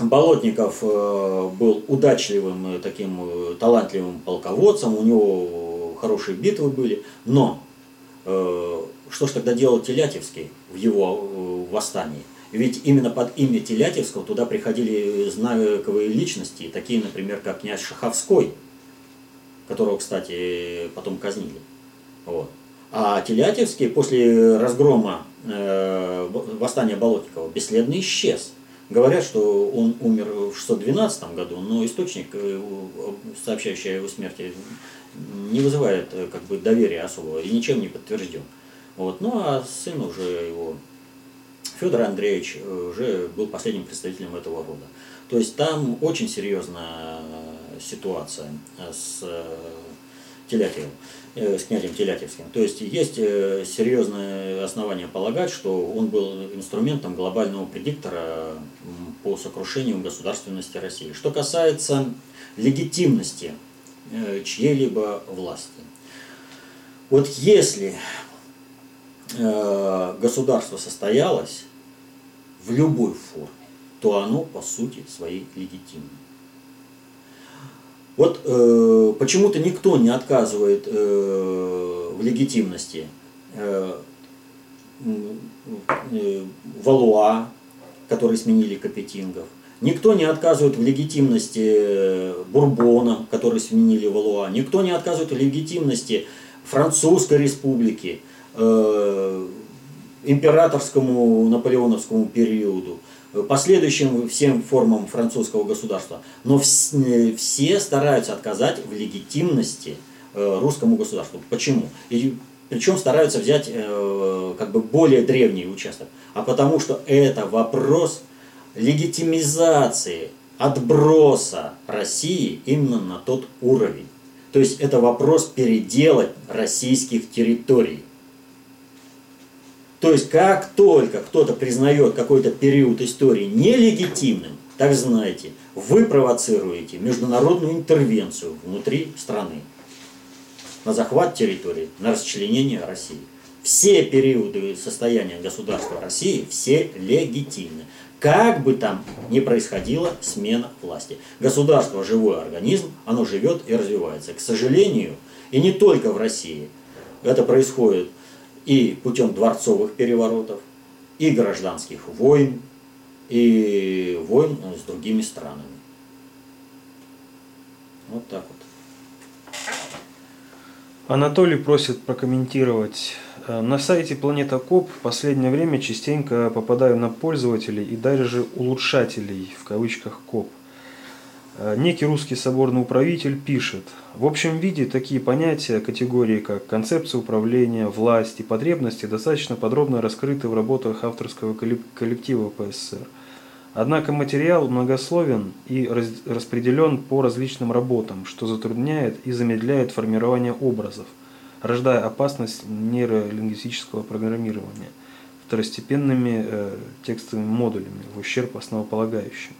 Болотников был удачливым, таким талантливым полководцем, у него хорошие битвы были, но э, что ж тогда делал Телятьевский в его э, восстании? Ведь именно под имя Телятьевского туда приходили знаковые личности, такие, например, как князь Шаховской, которого, кстати, потом казнили. Вот. А Телятьевский после разгрома э, восстания Болотникова бесследно исчез. Говорят, что он умер в 612 году, но источник, э, сообщающий о его смерти, не вызывает э, как бы, доверия особого и ничем не подтвержден. Вот. Ну а сын уже его, Федор Андреевич, э, уже был последним представителем этого рода. То есть там очень серьезная ситуация э, с э, Телятьевым, с князем Телятьевским. То есть есть серьезное основание полагать, что он был инструментом глобального предиктора по сокрушению государственности России. Что касается легитимности чьей-либо власти. Вот если э, государство состоялось в любой форме, то оно по сути своей легитимно. Вот э, почему-то никто не отказывает э, в легитимности э, э, Валуа, которые сменили Капетингов. Никто не отказывает в легитимности э, Бурбона, которые сменили Валуа. Никто не отказывает в легитимности Французской республики, э, императорскому наполеоновскому периоду, э, последующим всем формам французского государства. Но вс- э, все стараются отказать в легитимности э, русскому государству. Почему? И причем стараются взять э, как бы более древний участок. А потому что это вопрос легитимизации, отброса России именно на тот уровень. То есть это вопрос переделать российских территорий. То есть как только кто-то признает какой-то период истории нелегитимным, так знаете, вы провоцируете международную интервенцию внутри страны на захват территории, на расчленение России. Все периоды состояния государства России, все легитимны. Как бы там ни происходила смена власти. Государство – живой организм, оно живет и развивается. К сожалению, и не только в России, это происходит и путем дворцовых переворотов, и гражданских войн, и войн с другими странами. Вот так вот. Анатолий просит прокомментировать. Э, На сайте Планета Коп в последнее время частенько попадаю на пользователей и даже улучшателей, в кавычках Коп. Э, Некий русский соборный управитель пишет, в общем виде такие понятия, категории как концепция управления, власть и потребности достаточно подробно раскрыты в работах авторского коллек- коллектива ПССР. Однако материал многословен и распределен по различным работам, что затрудняет и замедляет формирование образов, рождая опасность нейролингвистического программирования второстепенными э, текстовыми модулями в ущерб основополагающим.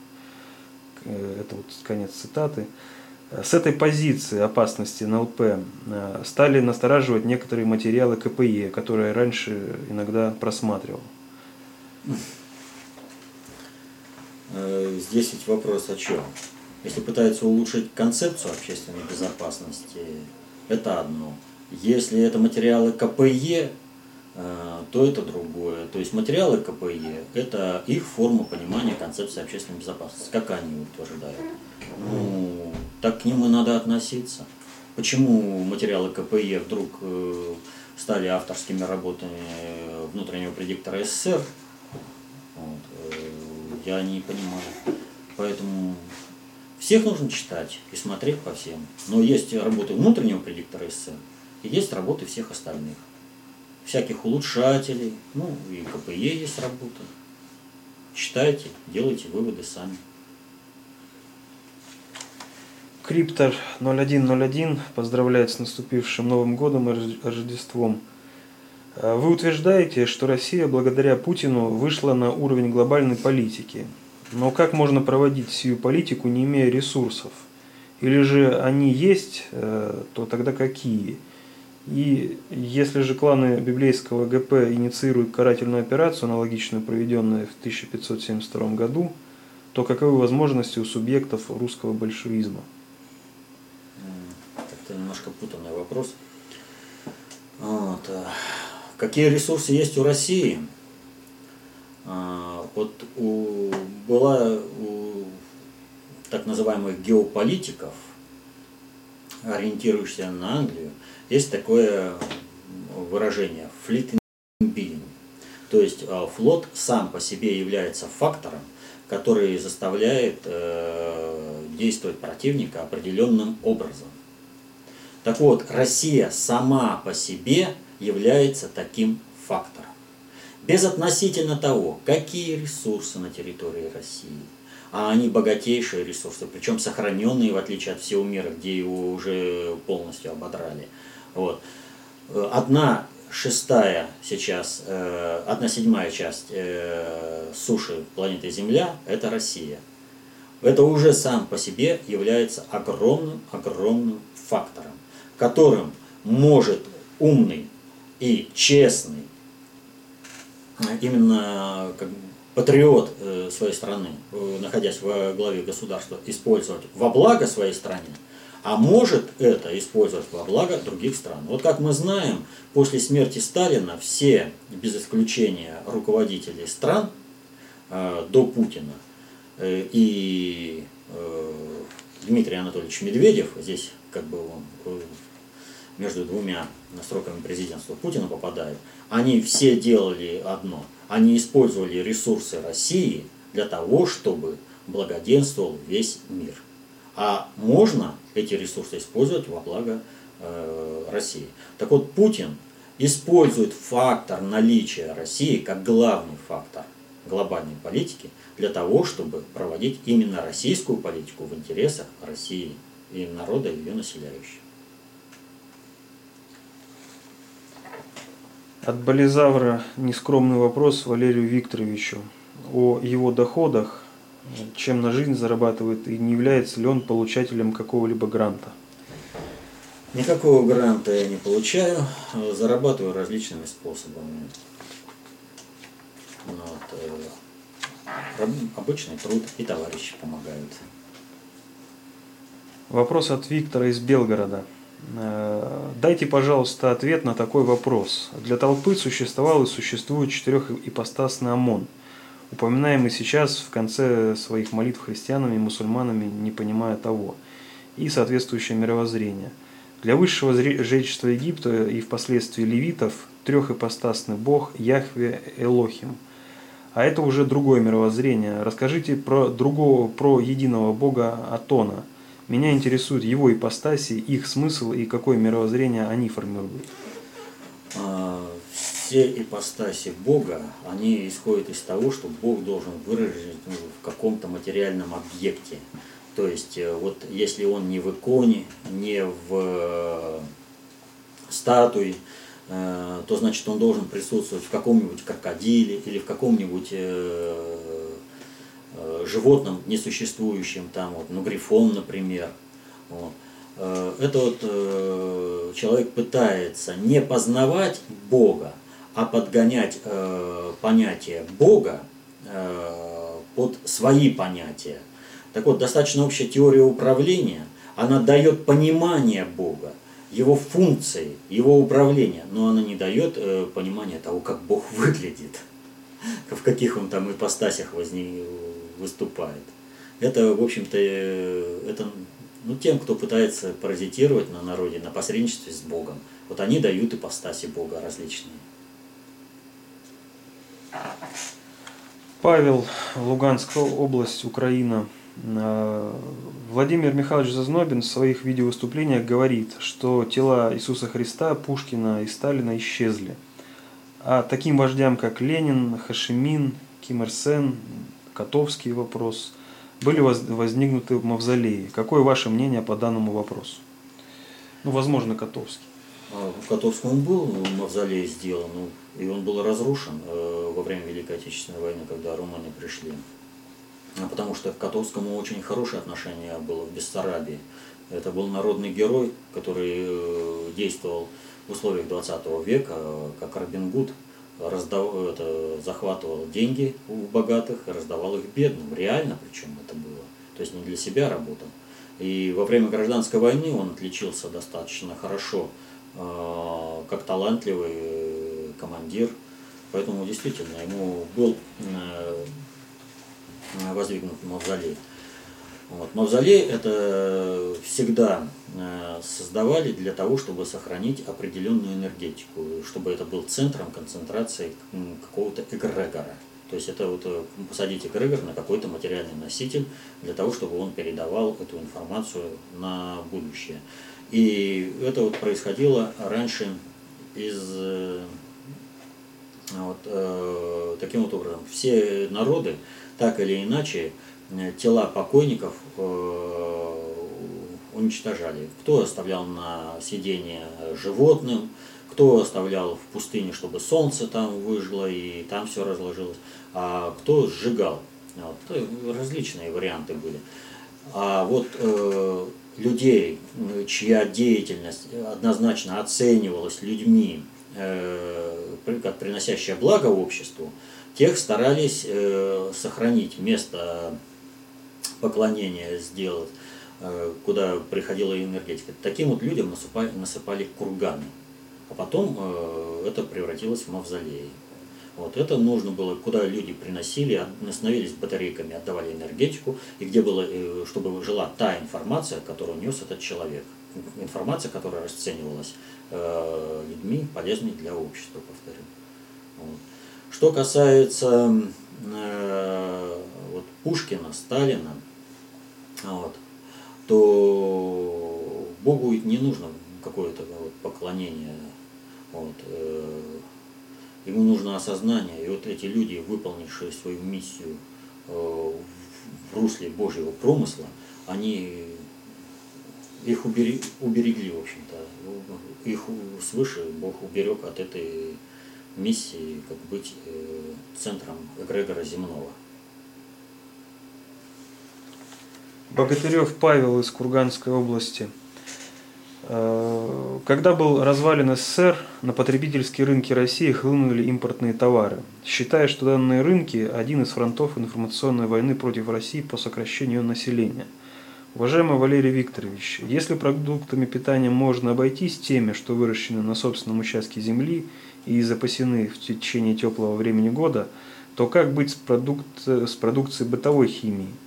Э, Это вот конец цитаты. С этой позиции опасности НЛП э, стали настораживать некоторые материалы КПЕ, которые раньше иногда просматривал. Э, Здесь ведь вопрос о чем? Если пытаются улучшить концепцию общественной безопасности, это одно. Если это материалы КПЕ, э, то это другое. То есть материалы КПЕ – это их форма понимания концепции общественной безопасности, как они утверждают. Ну, так к ним и надо относиться. Почему материалы КПЕ вдруг э, стали авторскими работами внутреннего предиктора СССР? Вот, э, я не понимаю. Поэтому всех нужно читать и смотреть по всем. Но есть работы внутреннего предиктора СССР, и есть работы всех остальных. Всяких улучшателей, ну и КПЕ есть работа. Читайте, делайте выводы сами. Криптор 0101 поздравляет с наступившим Новым годом и Рождеством. А вы утверждаете, что Россия благодаря Путину вышла на уровень глобальной политики. Но как можно проводить сию политику, не имея ресурсов? Или же они есть, э, то тогда какие? И если же кланы библейского ГП инициируют карательную операцию, аналогичную проведенной в 1572 году, то каковы возможности у субъектов русского большевизма? Это немножко путанный вопрос. Вот. А, какие ресурсы есть у России? А, вот у, была у так называемых геополитиков, ориентирующихся на Англию, есть такое выражение «fleet in being». То есть а, флот сам по себе является фактором, который заставляет э, действовать противника определенным образом. Так вот, Россия сама по себе является таким фактором. Безотносительно того, какие ресурсы на территории России, а они богатейшие ресурсы, причем сохраненные в отличие от всего мира, где его уже полностью ободрали. Вот. Одна шестая сейчас, э, одна седьмая часть э, суши планеты Земля – это Россия. Это уже сам по себе является огромным-огромным фактором которым может умный и честный, именно как патриот э, своей страны, находясь во главе государства, использовать во благо своей стране, а может это использовать во благо других стран. Вот как мы знаем, после смерти Сталина все, без исключения руководителей стран э, до Путина и Дмитрий Анатольевич Медведев, здесь как бы он между двумя сроками президентства Путина попадает, они все делали одно. Они использовали ресурсы России для того, чтобы благоденствовал весь мир. А можно эти ресурсы использовать во благо э, России. Так вот, Путин использует фактор наличия России как главный фактор глобальной политики для того, чтобы проводить именно российскую политику в интересах России и народа ее населяющих. От Болизавра нескромный вопрос Валерию Викторовичу о его доходах, чем на жизнь зарабатывает и не является ли он получателем какого-либо гранта. Никакого гранта я не получаю, зарабатываю различными способами. Вот, э, обычный труд и товарищи помогают. Вопрос от Виктора из Белгорода. Э, дайте, пожалуйста, ответ на такой вопрос. Для толпы существовал и существует четырехипостасный ОМОН, упоминаемый сейчас в конце своих молитв христианами и мусульманами, не понимая того, и соответствующее мировоззрение. Для высшего жречества Египта и впоследствии левитов трехипостасный бог Яхве Элохим. А это уже другое мировоззрение. Расскажите про другого, про единого бога Атона – меня интересуют его ипостаси, их смысл и какое мировоззрение они формируют. Все ипостаси Бога, они исходят из того, что Бог должен выразить ну, в каком-то материальном объекте. То есть, э, вот если он не в иконе, не в э, статуе, э, то значит он должен присутствовать в каком-нибудь крокодиле или в каком-нибудь животным несуществующим, там вот, ну, грифон, например. Вот. Это вот человек пытается не познавать Бога, а подгонять э, понятие Бога э, под свои понятия. Так вот, достаточно общая теория управления, она дает понимание Бога. его функции, его управления, но она не дает э, понимания того, как Бог выглядит, в каких он там ипостасях возник, выступает. Это, в общем-то, э, это ну, тем, кто пытается паразитировать на народе, на посредничестве с Богом. Вот они дают ипостаси Бога различные. Павел, Луганская область, Украина. Э, Владимир Михайлович Зазнобин в своих видеовыступлениях говорит, что тела Иисуса Христа, Пушкина и Сталина исчезли. А таким вождям, как Ленин, Хашимин, Ким Ир Сен, Котовский вопрос, были возникнуты в мавзолее. Какое ваше мнение по данному вопросу? Ну, возможно, Котовский. А, в Котовском был мавзолей сделан, ну, и он был разрушен э, во время Великой Отечественной войны, когда румыны пришли. А потому что к Котовскому очень хорошее отношение было в Бессарабии. Это был народный герой, который э, действовал в условиях 20 века, как Робин Гуд, раздав, это, захватывал деньги у богатых раздавал их бедным. Реально причем это было. То есть не для себя работал. И во время гражданской войны он отличился достаточно хорошо Э, как талантливый командир. Поэтому действительно ему был э, воздвигнут мавзолей. Вот. Мавзолей это всегда э, создавали для того, чтобы сохранить определенную энергетику, чтобы это был центром концентрации какого-то эгрегора. То есть это вот посадить эгрегор на какой-то материальный носитель для того, чтобы он передавал эту информацию на будущее. И это вот происходило раньше из э, вот, э, таким вот образом. Все народы так или иначе э, тела покойников э, уничтожали. Кто оставлял на сиденье животным, кто оставлял в пустыне, чтобы солнце там выжгло и там все разложилось, а кто сжигал. Вот, различные варианты были. А вот э, людей, чья деятельность однозначно оценивалась людьми как приносящая благо обществу, тех старались э, сохранить место поклонения сделать, э, куда приходила энергетика. Таким вот людям насыпали, насыпали курганы. А потом это превратилось в мавзолей. Вот это нужно было, куда люди приносили, становились батарейками, отдавали энергетику, и где было, э, чтобы жила та информация, которую нес этот человек. Информация, которая расценивалась э, людьми, полезной для общества, повторю. Вот. Что касается э, вот, Пушкина, Сталина, вот, то Богу не нужно какое-то вот, поклонение. Вот, э, Ему нужно осознание, и вот эти люди, выполнившие свою миссию в русле Божьего промысла, они их уберегли, уберегли в общем-то. Их свыше Бог уберег от этой миссии, как быть э, центром эгрегора земного. Богатырев Павел из Курганской области – Э, когда был развален СССР, на потребительские рынки России хлынули импортные товары, считая, что данные рынки – один из фронтов информационной войны против России по сокращению населения. Уважаемый Валерий Викторович, если продуктами питания можно обойтись теми, что выращены на собственном участке земли и запасены в течение теплого времени года, то как быть с, продукт, с продукцией бытовой химии –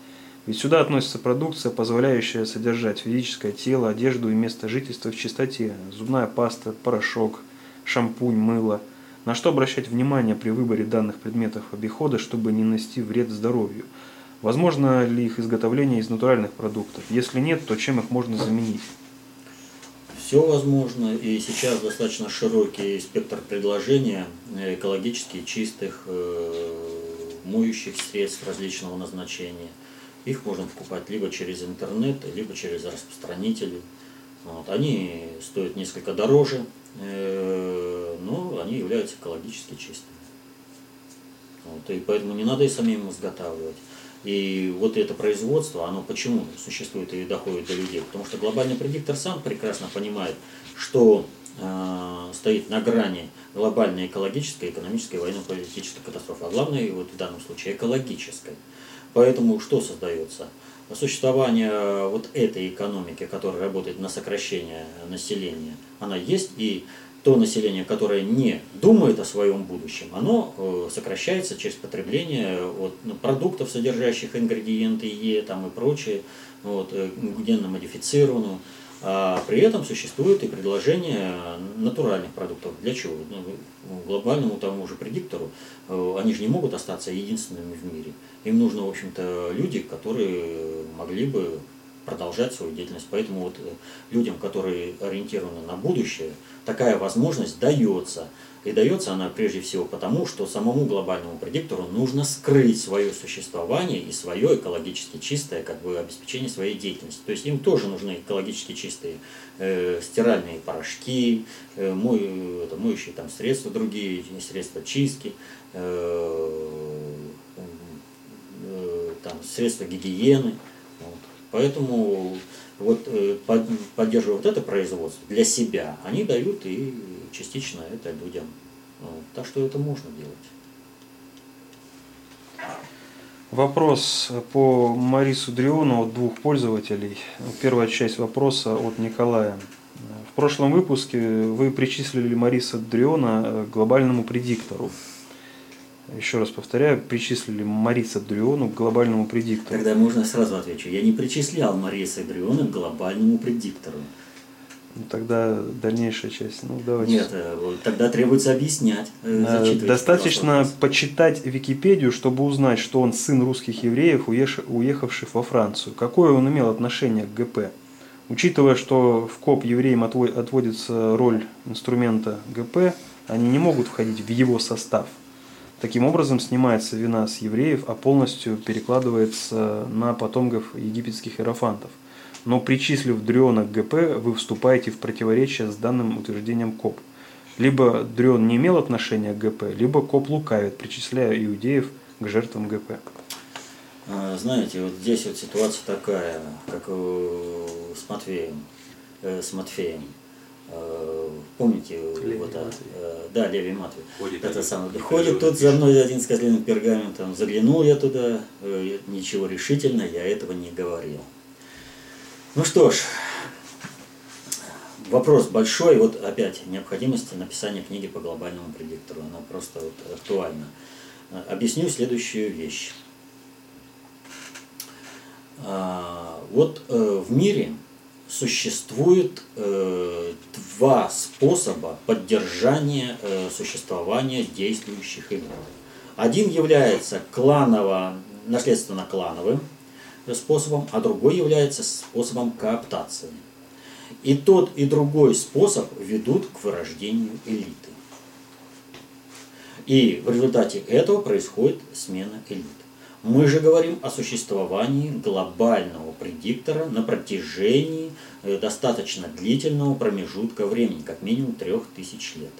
ведь сюда относится продукция, позволяющая содержать физическое тело, одежду и место жительства в чистоте, зубная паста, порошок, шампунь, мыло. На что обращать внимание при выборе данных предметов обихода, чтобы не нанести вред здоровью? Возможно ли их изготовление из натуральных продуктов? Если нет, то чем их можно заменить? Все возможно, и сейчас достаточно широкий спектр предложения экологически чистых э, моющих средств различного назначения – их можно покупать либо через интернет, либо через распространители. Вот. Они стоят несколько дороже, э, но они являются экологически чистыми. Вот. И поэтому не надо и самим изготавливать. И вот это производство, оно почему существует и доходит до людей? Потому что глобальный предиктор сам прекрасно понимает, что э, стоит на грани глобальной экологической, экономической, военно-политической катастрофы. А главное, вот в данном случае, экологической. Поэтому что создается? существование вот этой экономики, которая работает на сокращение населения, она есть, и то население, которое не думает о своем будущем, оно э, сокращается через потребление вот, ну, продуктов, содержащих ингредиенты Е там, и прочее, вот, э, генно модифицированную. А при этом существует и предложение натуральных продуктов. Для чего? Ну, глобальному тому же предиктору э, они же не могут остаться единственными в мире. Им нужны, в общем-то, люди, которые могли бы продолжать свою деятельность. Поэтому вот людям, которые ориентированы на будущее, такая возможность дается. И дается она прежде всего потому, что самому глобальному предиктору нужно скрыть свое существование и свое экологически чистое как бы, обеспечение своей деятельности. То есть им тоже нужны экологически чистые э, стиральные порошки, э, мой, это, моющие там, средства другие, средства чистки, э, э, там, средства гигиены. Вот. Поэтому вот э, поддерживая вот это производство для себя, они дают и частично это людям. Так что это можно делать. Вопрос по Марису Дриону от двух пользователей. Первая часть вопроса от Николая. В прошлом выпуске вы причислили Мариса Дриона к глобальному предиктору еще раз повторяю, причислили Мариса Дриону к глобальному предиктору. Тогда можно сразу отвечу. Я не причислял Мариса Дриону к глобальному предиктору. Ну, тогда дальнейшая часть. Ну, давайте. Нет, э, тогда требуется объяснять. Э, э, достаточно почитать Википедию, чтобы узнать, что он сын русских евреев, уехавших во Францию. Какое он имел отношение к ГП? Учитывая, что в КОП евреям отводится роль инструмента ГП, они не могут входить в его состав – Таким образом снимается вина с евреев, а полностью перекладывается на потомков египетских иерофантов. Но причислив Дриона к ГП, вы вступаете в противоречие с данным утверждением КОП. Либо Дрион не имел отношения к ГП, либо КОП лукавит, причисляя иудеев к жертвам ГП. А, знаете, вот здесь вот ситуация такая, как с Матфеем. Э, с Матфеем. Э, помните, Леви вот, э, да, Леви Матвей. Ходит это самое. Ходит тут за мной один с козлиным пергаментом. Заглянул я туда, э, ничего решительно, я этого не говорил. Ну что ж, вопрос большой. Вот опять необходимость написания книги по глобальному предиктору. Она просто вот актуальна. Объясню следующую вещь. А, вот в мире существует э, два способа поддержания э, существования действующих имен. Один является кланово, наследственно-клановым способом, а другой является способом кооптации. И тот, и другой способ ведут к вырождению элиты. И в результате этого происходит смена элит. Мы же говорим о существовании глобального предиктора на протяжении э, достаточно длительного промежутка времени, как минимум трех тысяч лет.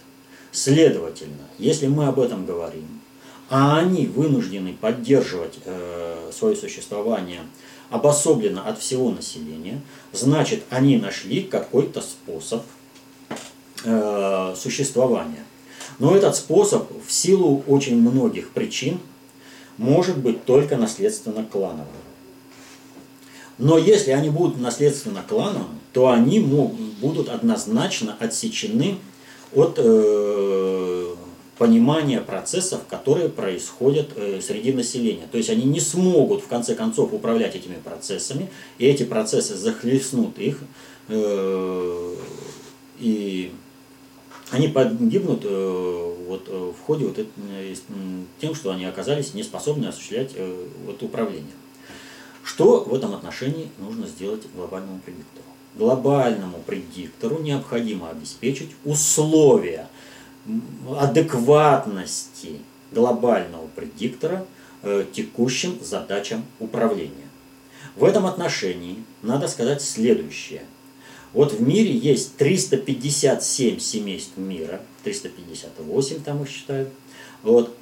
Следовательно, если мы об этом говорим, а они вынуждены поддерживать э, свое существование обособленно от всего населения, значит, они нашли какой-то способ э, существования. Но этот способ в силу очень многих причин – может быть только наследственно клановым. Но если они будут наследственно клановым, то они будут однозначно отсечены от э, понимания процессов, которые происходят э, среди населения. То есть они не смогут в конце концов управлять этими процессами, и эти процессы захлестнут их, э, и они погибнут э, вот, э, в ходе вот э, тем, что они оказались не способны осуществлять вот, управление. Что в этом отношении нужно сделать глобальному предиктору? Глобальному предиктору необходимо обеспечить условия адекватности глобального предиктора текущим задачам управления. В этом отношении надо сказать следующее – вот в мире есть 357 семейств мира, 358 там их считают. Вот,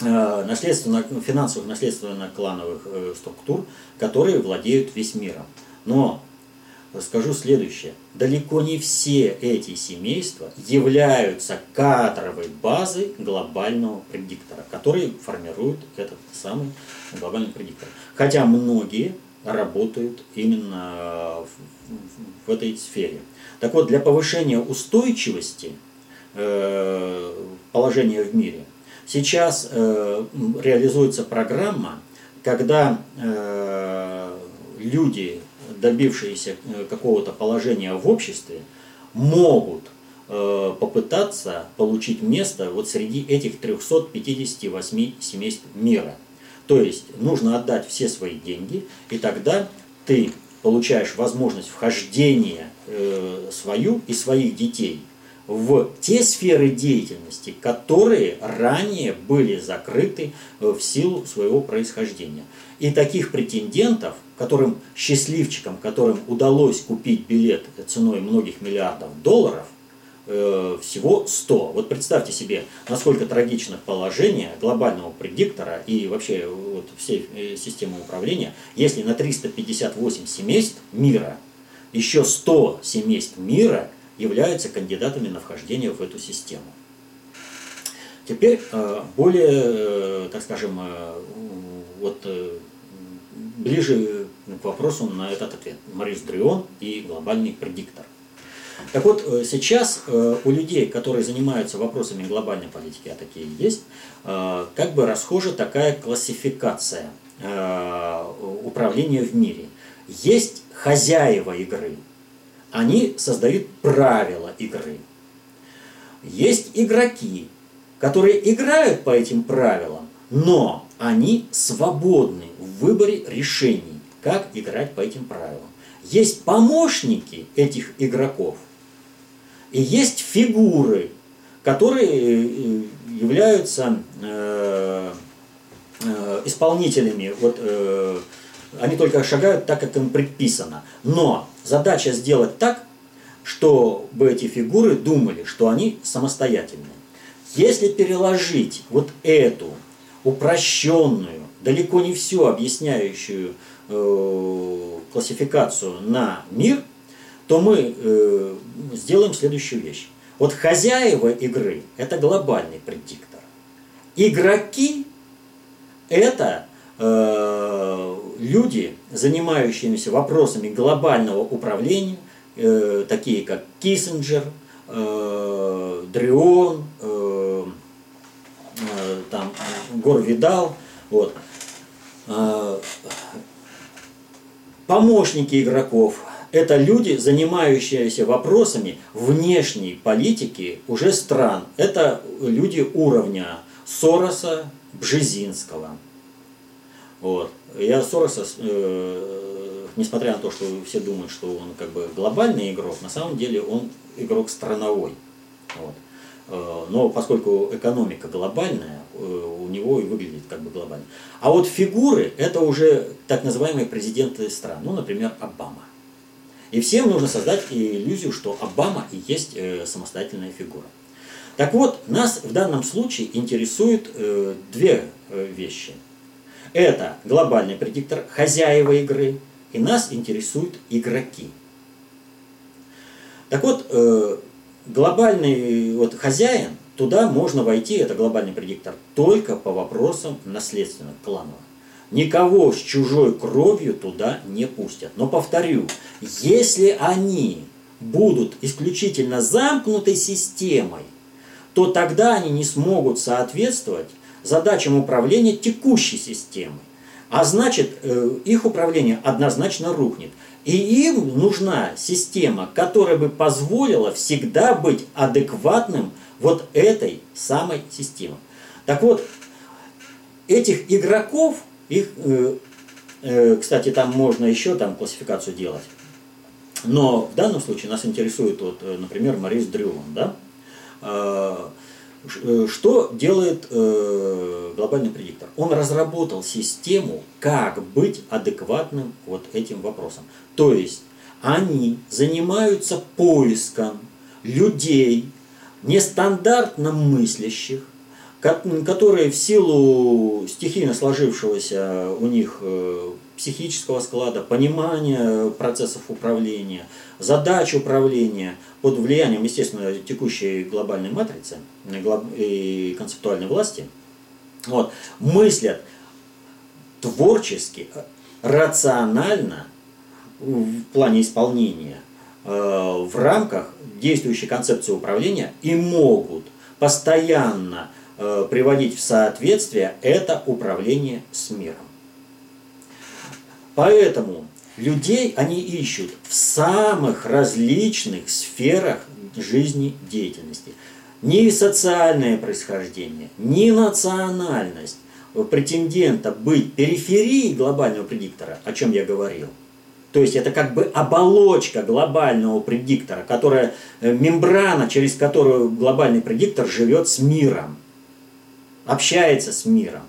э, наследственно, финансовых наследственно-клановых э, структур, которые владеют весь миром. Но скажу следующее. Далеко не все эти семейства являются кадровой базой глобального предиктора, который формирует этот самый глобальный предиктор. Хотя многие работают именно в, этой сфере. Так вот, для повышения устойчивости э, положения в мире сейчас э, реализуется программа, когда э, люди, добившиеся какого-то положения в обществе, могут попытаться получить место вот среди этих 358 семейств мира. То есть нужно отдать все свои деньги, и тогда ты получаешь возможность вхождения э, свою и своих детей в те сферы деятельности, которые ранее были закрыты э, в силу своего происхождения. И таких претендентов, которым счастливчикам, которым удалось купить билет ценой многих миллиардов долларов, Э, всего 100. Вот представьте себе, насколько трагично положение глобального предиктора и вообще вот всей э, системы управления, если на 358 семейств мира еще 100 семейств мира являются кандидатами на вхождение в эту систему. Теперь э, более, так скажем, вот ближе к вопросу на этот ответ. Марис Дрион и глобальный предиктор. Так вот, э, сейчас э, у людей, которые занимаются вопросами глобальной политики, а такие есть, э, как бы расхожа такая классификация управления в мире. Есть хозяева игры, они создают правила игры. Есть игроки, которые играют по этим правилам, но они свободны в выборе решений, как играть по этим правилам. Есть помощники этих игроков – и есть фигуры, которые э, являются э, э, исполнителями. Вот, э, они только шагают так, как им предписано. Но задача сделать так, чтобы эти фигуры думали, что они самостоятельные. Если переложить вот эту упрощенную, далеко не все объясняющую э, классификацию на мир, то мы э, сделаем следующую вещь. Вот хозяева игры – это глобальный предиктор. Игроки – это э, люди, занимающиеся вопросами глобального управления, э, такие как Киссинджер, э, Дрион, э, э, там, Гор Видал. Вот. Э, помощники игроков – это люди, занимающиеся вопросами внешней политики уже стран. Это люди уровня Сороса, Бжезинского. Вот. Я Сороса, э, несмотря на то, что все думают, что он как бы глобальный игрок, на самом деле он игрок страновой. Вот. Э, но поскольку экономика глобальная, э, у него и выглядит как бы глобально. А вот фигуры это уже так называемые президенты стран, ну, например, Обама. И всем нужно создать иллюзию, что Обама и есть э, самостоятельная фигура. Так вот, нас в данном случае интересуют э, две э, вещи. Это глобальный предиктор, хозяева игры, и нас интересуют игроки. Так вот, глобальный вот, хозяин, туда можно войти, это глобальный предиктор, только по вопросам наследственных, клановых. Никого с чужой кровью туда не пустят. Но повторю, если они будут исключительно замкнутой системой, то тогда они не смогут соответствовать задачам управления текущей системой. А значит, э, их управление однозначно рухнет. И им нужна система, которая бы позволила всегда быть адекватным вот этой самой системе. Так вот, этих игроков их, э, э, кстати, там можно еще там классификацию делать. Но в данном случае нас интересует, вот, э, например, Марис Дрюман. Да? Что делает глобальный предиктор? Он разработал систему, как быть адекватным вот этим вопросам. То есть они занимаются поиском людей, нестандартно мыслящих, которые в силу стихийно сложившегося у них э, психического склада, понимания процессов управления, задач управления под влиянием, естественно, текущей глобальной матрицы и концептуальной власти, вот, мыслят творчески, рационально в плане исполнения э, в рамках действующей концепции управления и могут постоянно э, приводить в соответствие это управление с миром. Поэтому людей они ищут в самых различных сферах жизни деятельности. Ни социальное происхождение, ни национальность претендента быть периферией глобального предиктора, о чем я говорил, то есть это как бы оболочка глобального предиктора, которая э, мембрана, через которую глобальный предиктор живет с миром, общается с миром,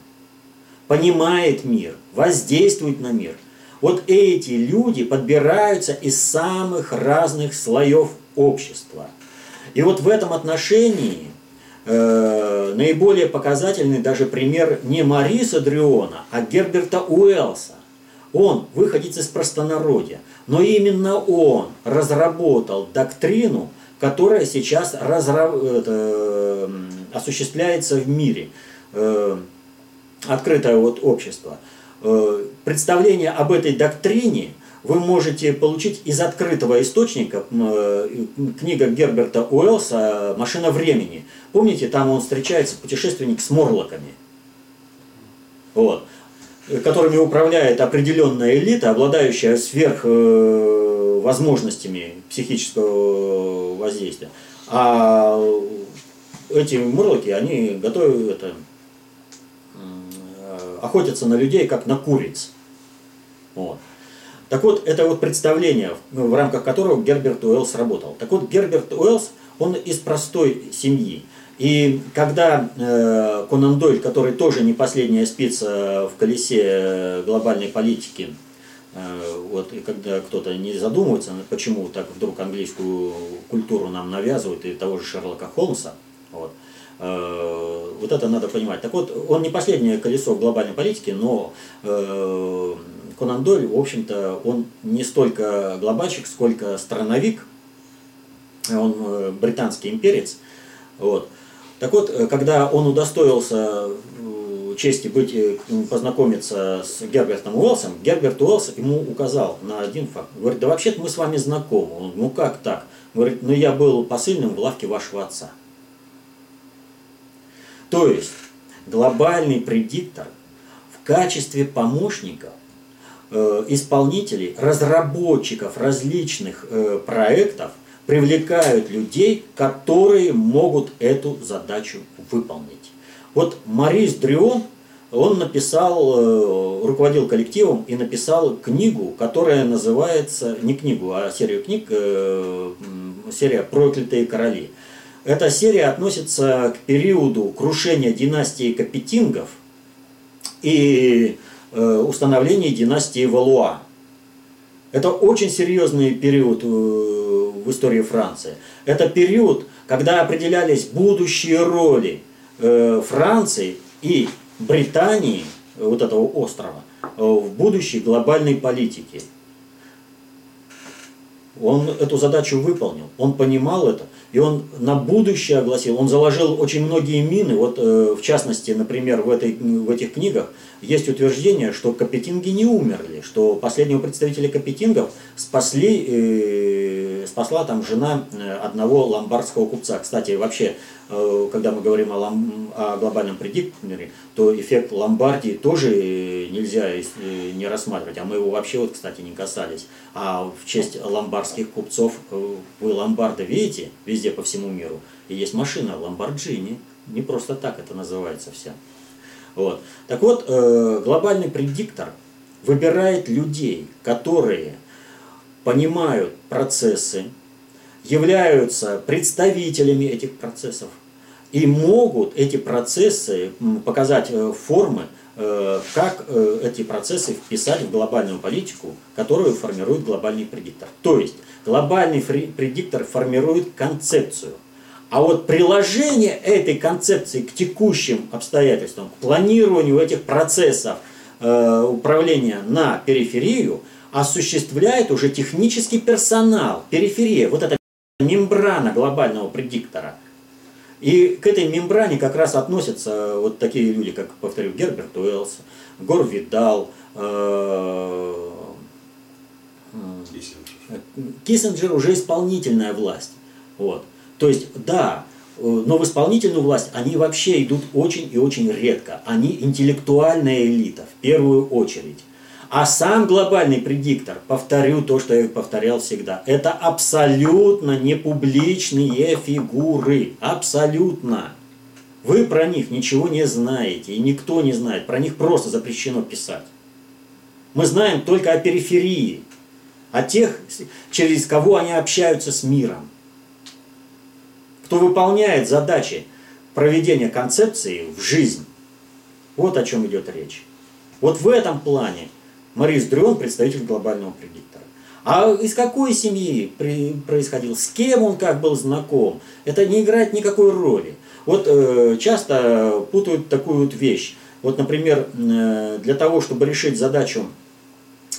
понимает мир, воздействует на мир. Вот эти люди подбираются из самых разных слоев общества. И вот в этом отношении э, наиболее показательный даже пример не Мариса Дриона, а Герберта Уэллса. Он выходец из простонародья, но именно он разработал доктрину, которая сейчас разра... это, осуществляется в мире. Э, открытое вот общество. Э, представление об этой доктрине вы можете получить из открытого источника э, книга Герберта Уэллса «Машина времени». Помните, там он встречается, путешественник с морлоками. Вот которыми управляет определенная элита, обладающая сверх возможностями психического воздействия. А эти мурлоки, они готовят это, охотятся на людей, как на куриц. Вот. Так вот, это вот представление, в рамках которого Герберт Уэллс работал. Так вот, Герберт Уэллс, он из простой семьи. И когда э, Конан Дойль, который тоже не последняя спица в колесе э, глобальной политики, э, вот, и когда кто-то не задумывается, почему так вдруг английскую культуру нам навязывают, и того же Шерлока Холмса, вот, э, вот это надо понимать. Так вот, он не последнее колесо в глобальной политике, но э, Конан Дойль, в общем-то, он не столько глобальщик, сколько страновик, он э, британский имперец, вот, так вот, э, когда он удостоился э, чести быть, э, познакомиться с Гербертом Уэллсом, Герберт Уэллс ему указал на один факт. Говорит, да вообще-то мы с вами знакомы. Он, ну как так? Говорит, ну я был посыльным в лавке вашего отца. То есть, глобальный предиктор в качестве помощников исполнителей, разработчиков различных проектов привлекают людей, которые могут эту задачу выполнить. Вот Марис Дрюон, он написал, э, руководил коллективом и написал книгу, которая называется, не книгу, а серию книг, э, серия «Проклятые короли». Эта серия относится к периоду крушения династии Капетингов и э, установления династии Валуа. Это очень серьезный период в истории Франции. Это период, когда определялись будущие роли э, Франции и Британии, э, вот этого острова, э, в будущей глобальной политике. Он эту задачу выполнил, он понимал это, и он на будущее огласил, он заложил очень многие мины, вот в частности, например, в, этой, в этих книгах есть утверждение, что капетинги не умерли, что последнего представителя капетингов спасли спасла там жена э, одного ломбардского купца. Кстати, вообще, э, когда мы говорим о, лом... о глобальном предикторе, то эффект Ломбардии тоже нельзя э, не рассматривать, а мы его вообще, вот, кстати, не касались. А в честь ломбардских купцов, вы ломбарды видите везде по всему миру, и есть машина Ламборджини, не просто так это называется вся. Вот. Так вот, глобальный предиктор выбирает людей, которые понимают процессы, являются представителями этих процессов и могут эти процессы показать э, формы, э, как э, эти процессы вписать в глобальную политику, которую формирует глобальный предиктор. То есть глобальный предиктор формирует концепцию, а вот приложение этой концепции к текущим обстоятельствам, к планированию этих процессов управления на периферию – осуществляет уже технический персонал, периферия, вот эта мембрана глобального предиктора. И к этой мембране как раз относятся вот такие люди, как, повторю, Герберт Уэллс, Гор Видал, э, Киссинджер уже исполнительная власть. Вот. То есть, да, э, но в исполнительную власть они вообще идут очень и очень редко. Они интеллектуальная элита, в первую очередь. А сам глобальный предиктор, повторю то, что я повторял всегда, это абсолютно не публичные фигуры. Абсолютно. Вы про них ничего не знаете, и никто не знает. Про них просто запрещено писать. Мы знаем только о периферии, о тех, через кого они общаются с миром. Кто выполняет задачи проведения концепции в жизнь. Вот о чем идет речь. Вот в этом плане Морис Дрюон представитель глобального предиктора. А из какой семьи происходил, с кем он как был знаком, это не играет никакой роли. Вот э, часто путают такую вот вещь. Вот, например, э, для того, чтобы решить задачу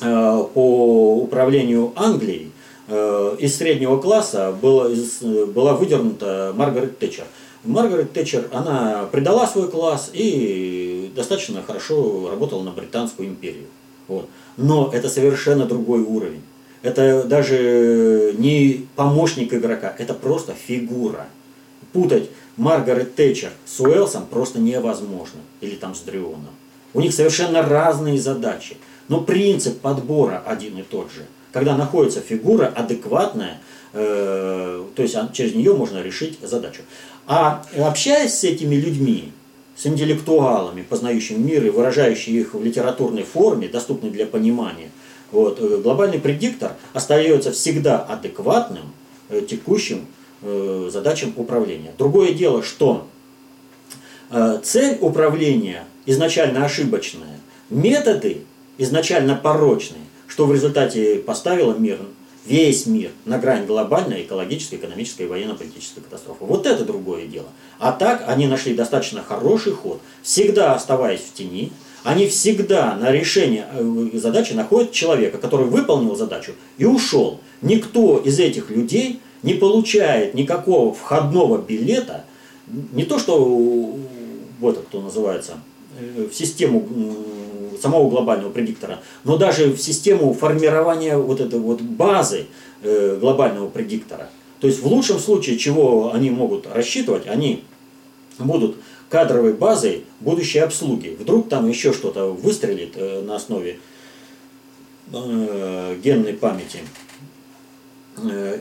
э, по управлению Англией, э, из среднего класса было, из, была выдернута Маргарет Тэтчер. Маргарет Тэтчер, она предала свой класс и достаточно хорошо работала на Британскую империю. Вот. Но это совершенно другой уровень. Это даже не помощник игрока, это просто фигура. Путать Маргарет Тэтчер с Уэлсом просто невозможно. Или там с Дрионом. У них совершенно разные задачи. Но принцип подбора один и тот же. Когда находится фигура адекватная, э, то есть через нее можно решить задачу. А общаясь с этими людьми, с интеллектуалами, познающими мир и выражающими их в литературной форме, доступной для понимания, вот, э, глобальный предиктор остается всегда адекватным э, текущим э, задачам управления. Другое дело, что цель управления изначально ошибочная, методы изначально порочные, что в результате поставило мир весь мир на грань глобальной экологической, экономической и военно-политической катастрофы. Вот это другое дело. А так они нашли достаточно хороший ход, всегда оставаясь в тени, они всегда на решение э, задачи находят человека, который выполнил задачу и ушел. Никто из этих людей не получает никакого входного билета, не то что вот кто называется, э, в систему самого глобального предиктора, но даже в систему формирования вот этой вот базы э, глобального предиктора. То есть в лучшем случае, чего они могут рассчитывать, они будут кадровой базой будущей обслуги. Вдруг там еще что-то выстрелит э, на основе э, генной памяти.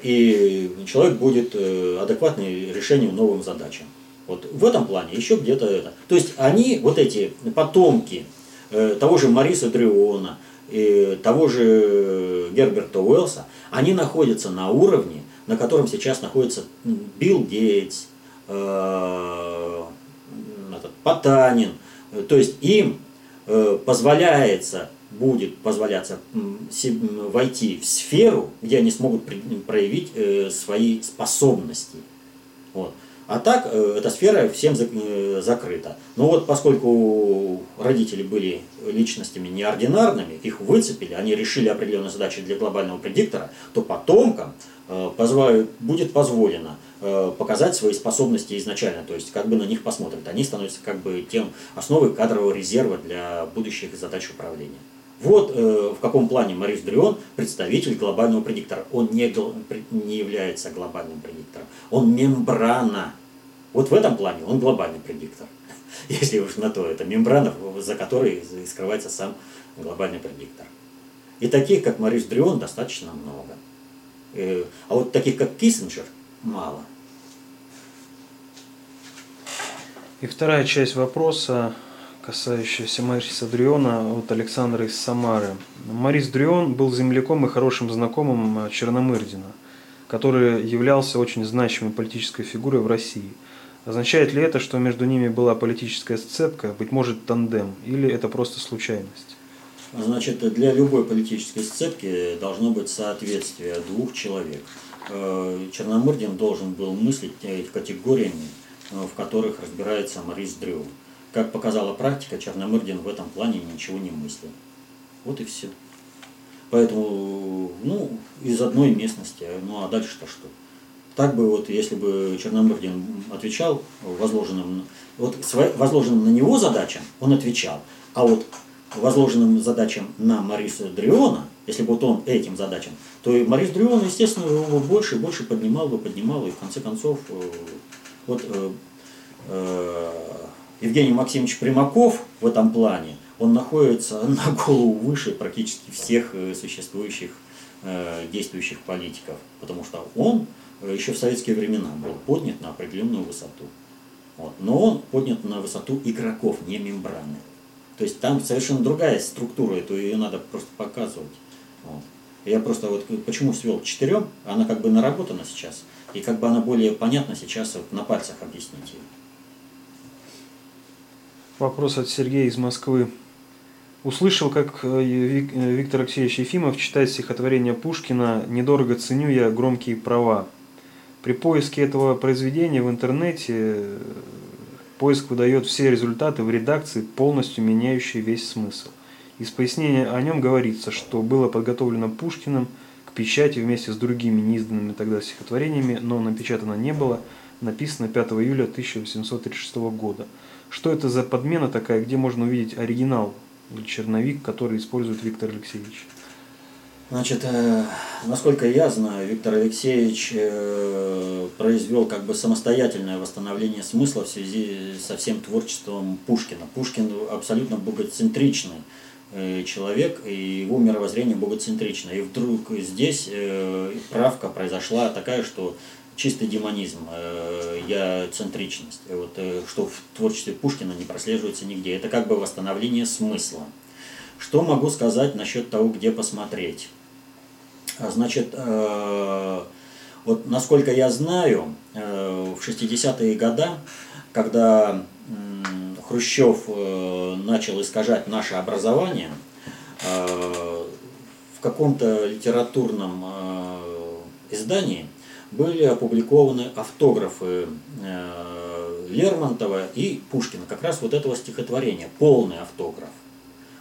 И человек будет адекватный решению новым задачам. Вот в этом плане еще где-то это. То есть они, вот эти потомки того же Мариса Дриона, и того же Герберта Уэллса, они находятся на уровне, на котором сейчас находится Билл Гейтс, э, этот, Потанин. То есть им э, позволяется, будет позволяться войти в сферу, где они смогут проявить свои способности. Вот. А так э, эта сфера всем э, закрыта. Но вот поскольку родители были личностями неординарными, их выцепили, они решили определенные задачи для глобального предиктора, то потомкам э, будет позволено показать свои способности изначально, то есть как бы на них посмотрят. Они становятся как бы тем основой кадрового резерва для будущих задач управления. Вот э, в каком плане Марис Дрион представитель глобального предиктора. Он не, не является глобальным предиктором. Он мембрана. Вот в этом плане он глобальный предиктор. Если уж на то, это мембрана, за которой скрывается сам глобальный предиктор. И таких, как Марис Дрион, достаточно много. Э, а вот таких, как Киссинджер, мало. И вторая часть вопроса касающаяся Мариса Дриона от Александра из Самары. Марис Дрион был земляком и хорошим знакомым Черномырдина, который являлся очень значимой политической фигурой в России. Означает ли это, что между ними была политическая сцепка, быть может тандем, или это просто случайность? Значит, для любой политической сцепки должно быть соответствие двух человек. Э, Черномырдин должен был мыслить категориями, э, в которых разбирается Марис Дрюн. Как показала практика, Черномырдин в этом плане ничего не мыслил. Вот и все. Поэтому, ну, из одной местности, ну а дальше-то что? Так бы вот, если бы Черномырдин отвечал возложенным, вот возложенным на него задачам, он отвечал. А вот возложенным задачам на Мариса Дриона, если бы вот он этим задачам, то и Марис Дрион, естественно, его больше и больше поднимал бы, поднимал, и в конце концов, э, вот э, э, Евгений Максимович Примаков в этом плане, он находится на голову выше практически всех существующих действующих политиков, потому что он еще в советские времена был поднят на определенную высоту. Вот. Но он поднят на высоту игроков, не мембраны. То есть там совершенно другая структура, это ее надо просто показывать. Вот. Я просто вот почему свел к четырем, она как бы наработана сейчас, и как бы она более понятна сейчас вот на пальцах объяснить ее. Вопрос от Сергея из Москвы. Услышал, как э, э, Виктор Алексеевич Ефимов читает стихотворение Пушкина «Недорого ценю я громкие права». При поиске этого произведения в интернете э, поиск выдает все результаты в редакции, полностью меняющие весь смысл. Из пояснения о нем говорится, что было подготовлено Пушкиным к печати вместе с другими неизданными тогда стихотворениями, но напечатано не было, написано 5 июля 1836 года. Что это за подмена такая, где можно увидеть оригинал или черновик, который использует Виктор Алексеевич? Значит, э, насколько я знаю, Виктор Алексеевич э, произвел как бы самостоятельное восстановление смысла в связи со всем творчеством Пушкина. Пушкин абсолютно богоцентричный э, человек, и его мировоззрение богоцентрично. И вдруг здесь правка произошла такая, что чистый демонизм, я центричность, вот, что в творчестве Пушкина не прослеживается нигде. Это как бы восстановление смысла. Что могу сказать насчет того, где посмотреть? А, значит, э, вот насколько я знаю, в 60-е годы, когда Хрущев начал искажать наше образование, в каком-то литературном издании были опубликованы автографы э, Лермонтова и Пушкина, как раз вот этого стихотворения, полный автограф.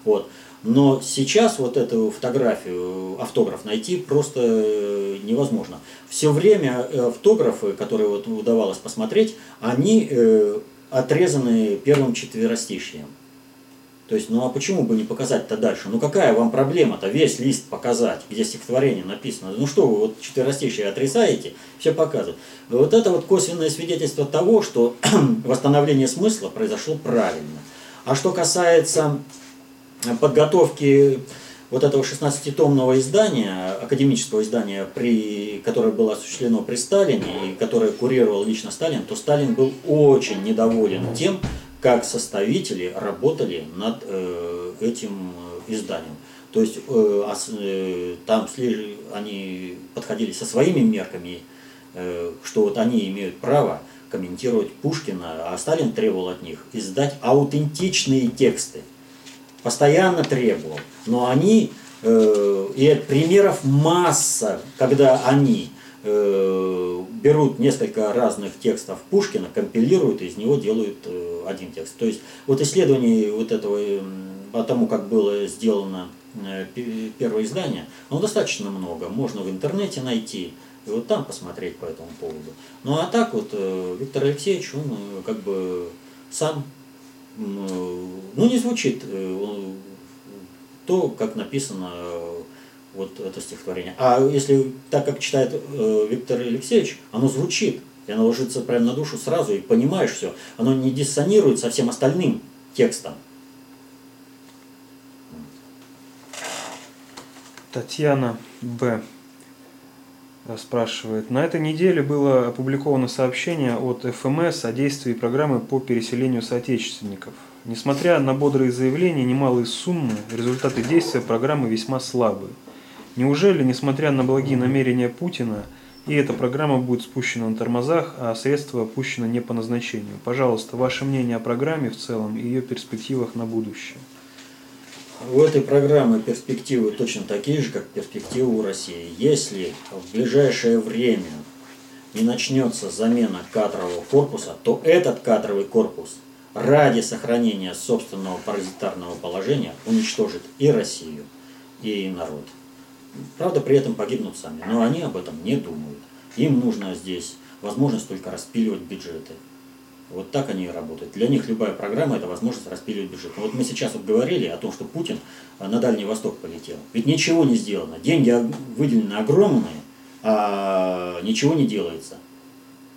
Вот. Но сейчас вот эту фотографию, автограф найти просто э, невозможно. Все время э, автографы, которые вот удавалось посмотреть, они отрезаны первым четверостишьем. То есть, ну а почему бы не показать-то дальше? Ну какая вам проблема-то весь лист показать, где стихотворение написано? Ну что вы вот четверостишие отрезаете, все показывают. Вот это вот косвенное свидетельство того, что восстановление смысла произошло правильно. А что касается подготовки вот этого 16-томного издания, академического издания, при, которое было осуществлено при Сталине и которое курировал лично Сталин, то Сталин был очень недоволен тем, как составители работали над э, этим изданием. То есть э, э, там они подходили со своими мерками, э, что вот они имеют право комментировать Пушкина, а Сталин требовал от них издать аутентичные тексты. Постоянно требовал. Но они, э, и примеров масса, когда они Э, берут несколько разных текстов Пушкина, компилируют и из него делают э, один текст. То есть вот исследований вот этого по тому, как было сделано э, первое издание, ну, достаточно много. Можно в интернете найти и вот там посмотреть по этому поводу. Ну а так вот Виктор Алексеевич, он как бы сам, ну не звучит то, как написано вот это стихотворение. А если так, как читает э, Виктор Алексеевич, оно звучит, и оно ложится прямо на душу сразу, и понимаешь все. Оно не диссонирует со всем остальным текстом. Татьяна Б. спрашивает. На этой неделе было опубликовано сообщение от ФМС о действии программы по переселению соотечественников. Несмотря на бодрые заявления, немалые суммы, результаты действия программы весьма слабые. Неужели, несмотря на благие намерения Путина, и эта программа будет спущена на тормозах, а средства опущены не по назначению? Пожалуйста, ваше мнение о программе в целом и ее перспективах на будущее. У этой программы перспективы точно такие же, как перспективы у России. Если в ближайшее время не начнется замена кадрового корпуса, то этот кадровый корпус ради сохранения собственного паразитарного положения уничтожит и Россию, и народ. Правда, при этом погибнут сами, но они об этом не думают. Им нужно здесь возможность только распиливать бюджеты. Вот так они и работают. Для них любая программа – это возможность распиливать бюджет. Вот мы сейчас вот говорили о том, что Путин э, на Дальний Восток полетел. Ведь ничего не сделано. Деньги выделены огромные, а ничего не делается.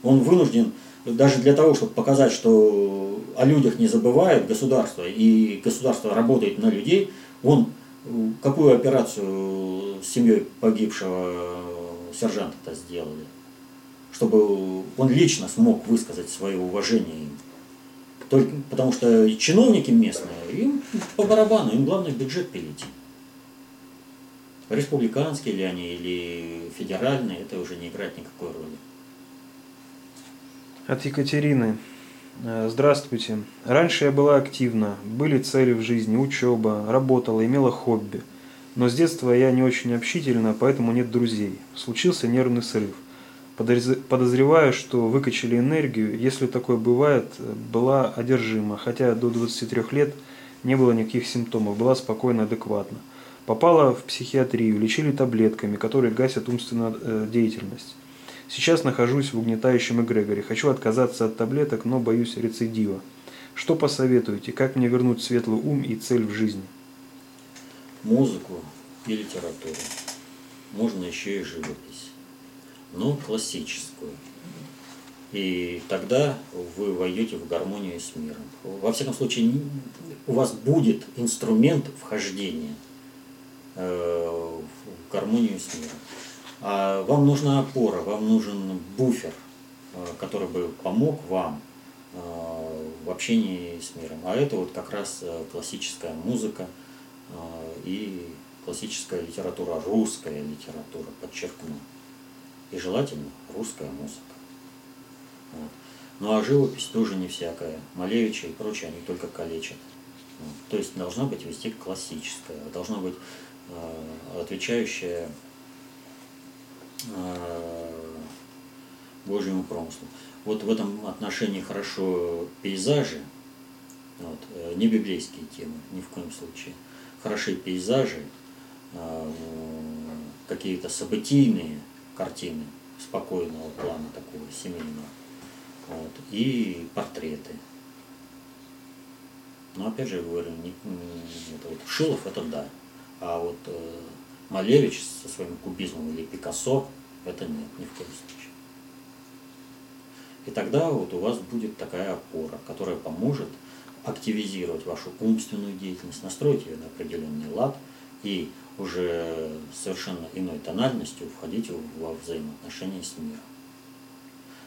Он вынужден, даже для того, чтобы показать, что о людях не забывает государство, и государство работает на людей, он э, какую операцию с семьей погибшего сержанта-то сделали? Чтобы он лично смог высказать свое уважение им. Только потому что чиновники местные, им по барабану, им главное бюджет пилить. Республиканские ли они или федеральные, это уже не играет никакой роли. От Екатерины. Э, здравствуйте. Раньше я была активна, были цели в жизни, учеба, работала, имела хобби. Но с детства я не очень общительна, поэтому нет друзей. Случился нервный срыв. Подозреваю, что выкачали энергию, если такое бывает, была одержима, хотя до 23 лет не было никаких симптомов, была спокойно, адекватна. Попала в психиатрию, лечили таблетками, которые гасят умственную э, деятельность. Сейчас нахожусь в угнетающем эгрегоре. Хочу отказаться от таблеток, но боюсь рецидива. Что посоветуете? Как мне вернуть светлый ум и цель в жизни? Музыку и литературу. Можно еще и живопись но классическую. И тогда вы войдете в гармонию с миром. Во всяком случае, у вас будет инструмент вхождения э, в гармонию с миром. А вам нужна опора, вам нужен буфер, э, который бы помог вам э, в общении с миром. А это вот как раз классическая музыка и классическая литература, русская литература, подчеркну и желательно русская музыка. Вот. Ну а живопись тоже не всякая. Малевича и прочее, они только калечат. Вот. То есть должна быть вести классическая, должна быть э, отвечающая э, Божьему промыслу. Вот в этом отношении хорошо пейзажи, вот, э, не библейские темы, ни в коем случае. Хороши пейзажи, э, какие-то событийные картины спокойного плана такого семейного. Вот, и портреты. Но опять же, я говорю, не, не, это вот Шилов это да. А вот э, Малевич со своим кубизмом или Пикассо это нет, ни в коем случае. И тогда вот у вас будет такая опора, которая поможет активизировать вашу умственную деятельность, настроить ее на определенный лад и уже совершенно иной тональностью входить во взаимоотношения с миром.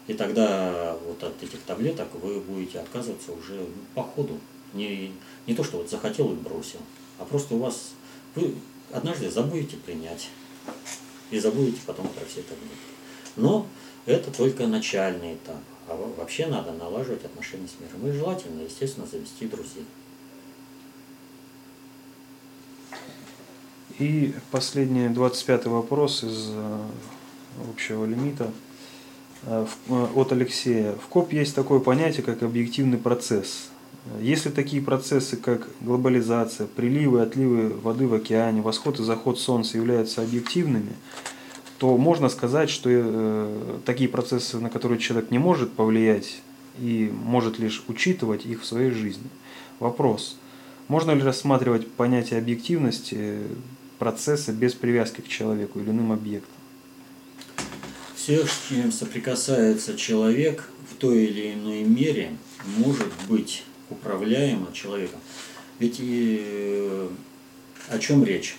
И тогда вот от этих таблеток вы будете отказываться уже по ходу. Не, не то, что вот захотел и бросил, а просто у вас, вы однажды забудете принять и забудете потом про все таблетки. Но это только начальный этап. А вообще надо налаживать отношения с миром. И желательно, естественно, завести друзей. И последний, 25 вопрос из э, общего лимита э, э, от Алексея. В КОП есть такое понятие, как объективный процесс. Если такие процессы, как глобализация, приливы и отливы воды в океане, восход и заход Солнца являются объективными, то можно сказать, что такие процессы, на которые человек не может повлиять и может лишь учитывать их в своей жизни. Вопрос. Можно ли рассматривать понятие объективности процесса без привязки к человеку или иным объектам. Все, с чем соприкасается человек, в той или иной мере может быть управляемо человеком. Ведь и, э, о чем речь?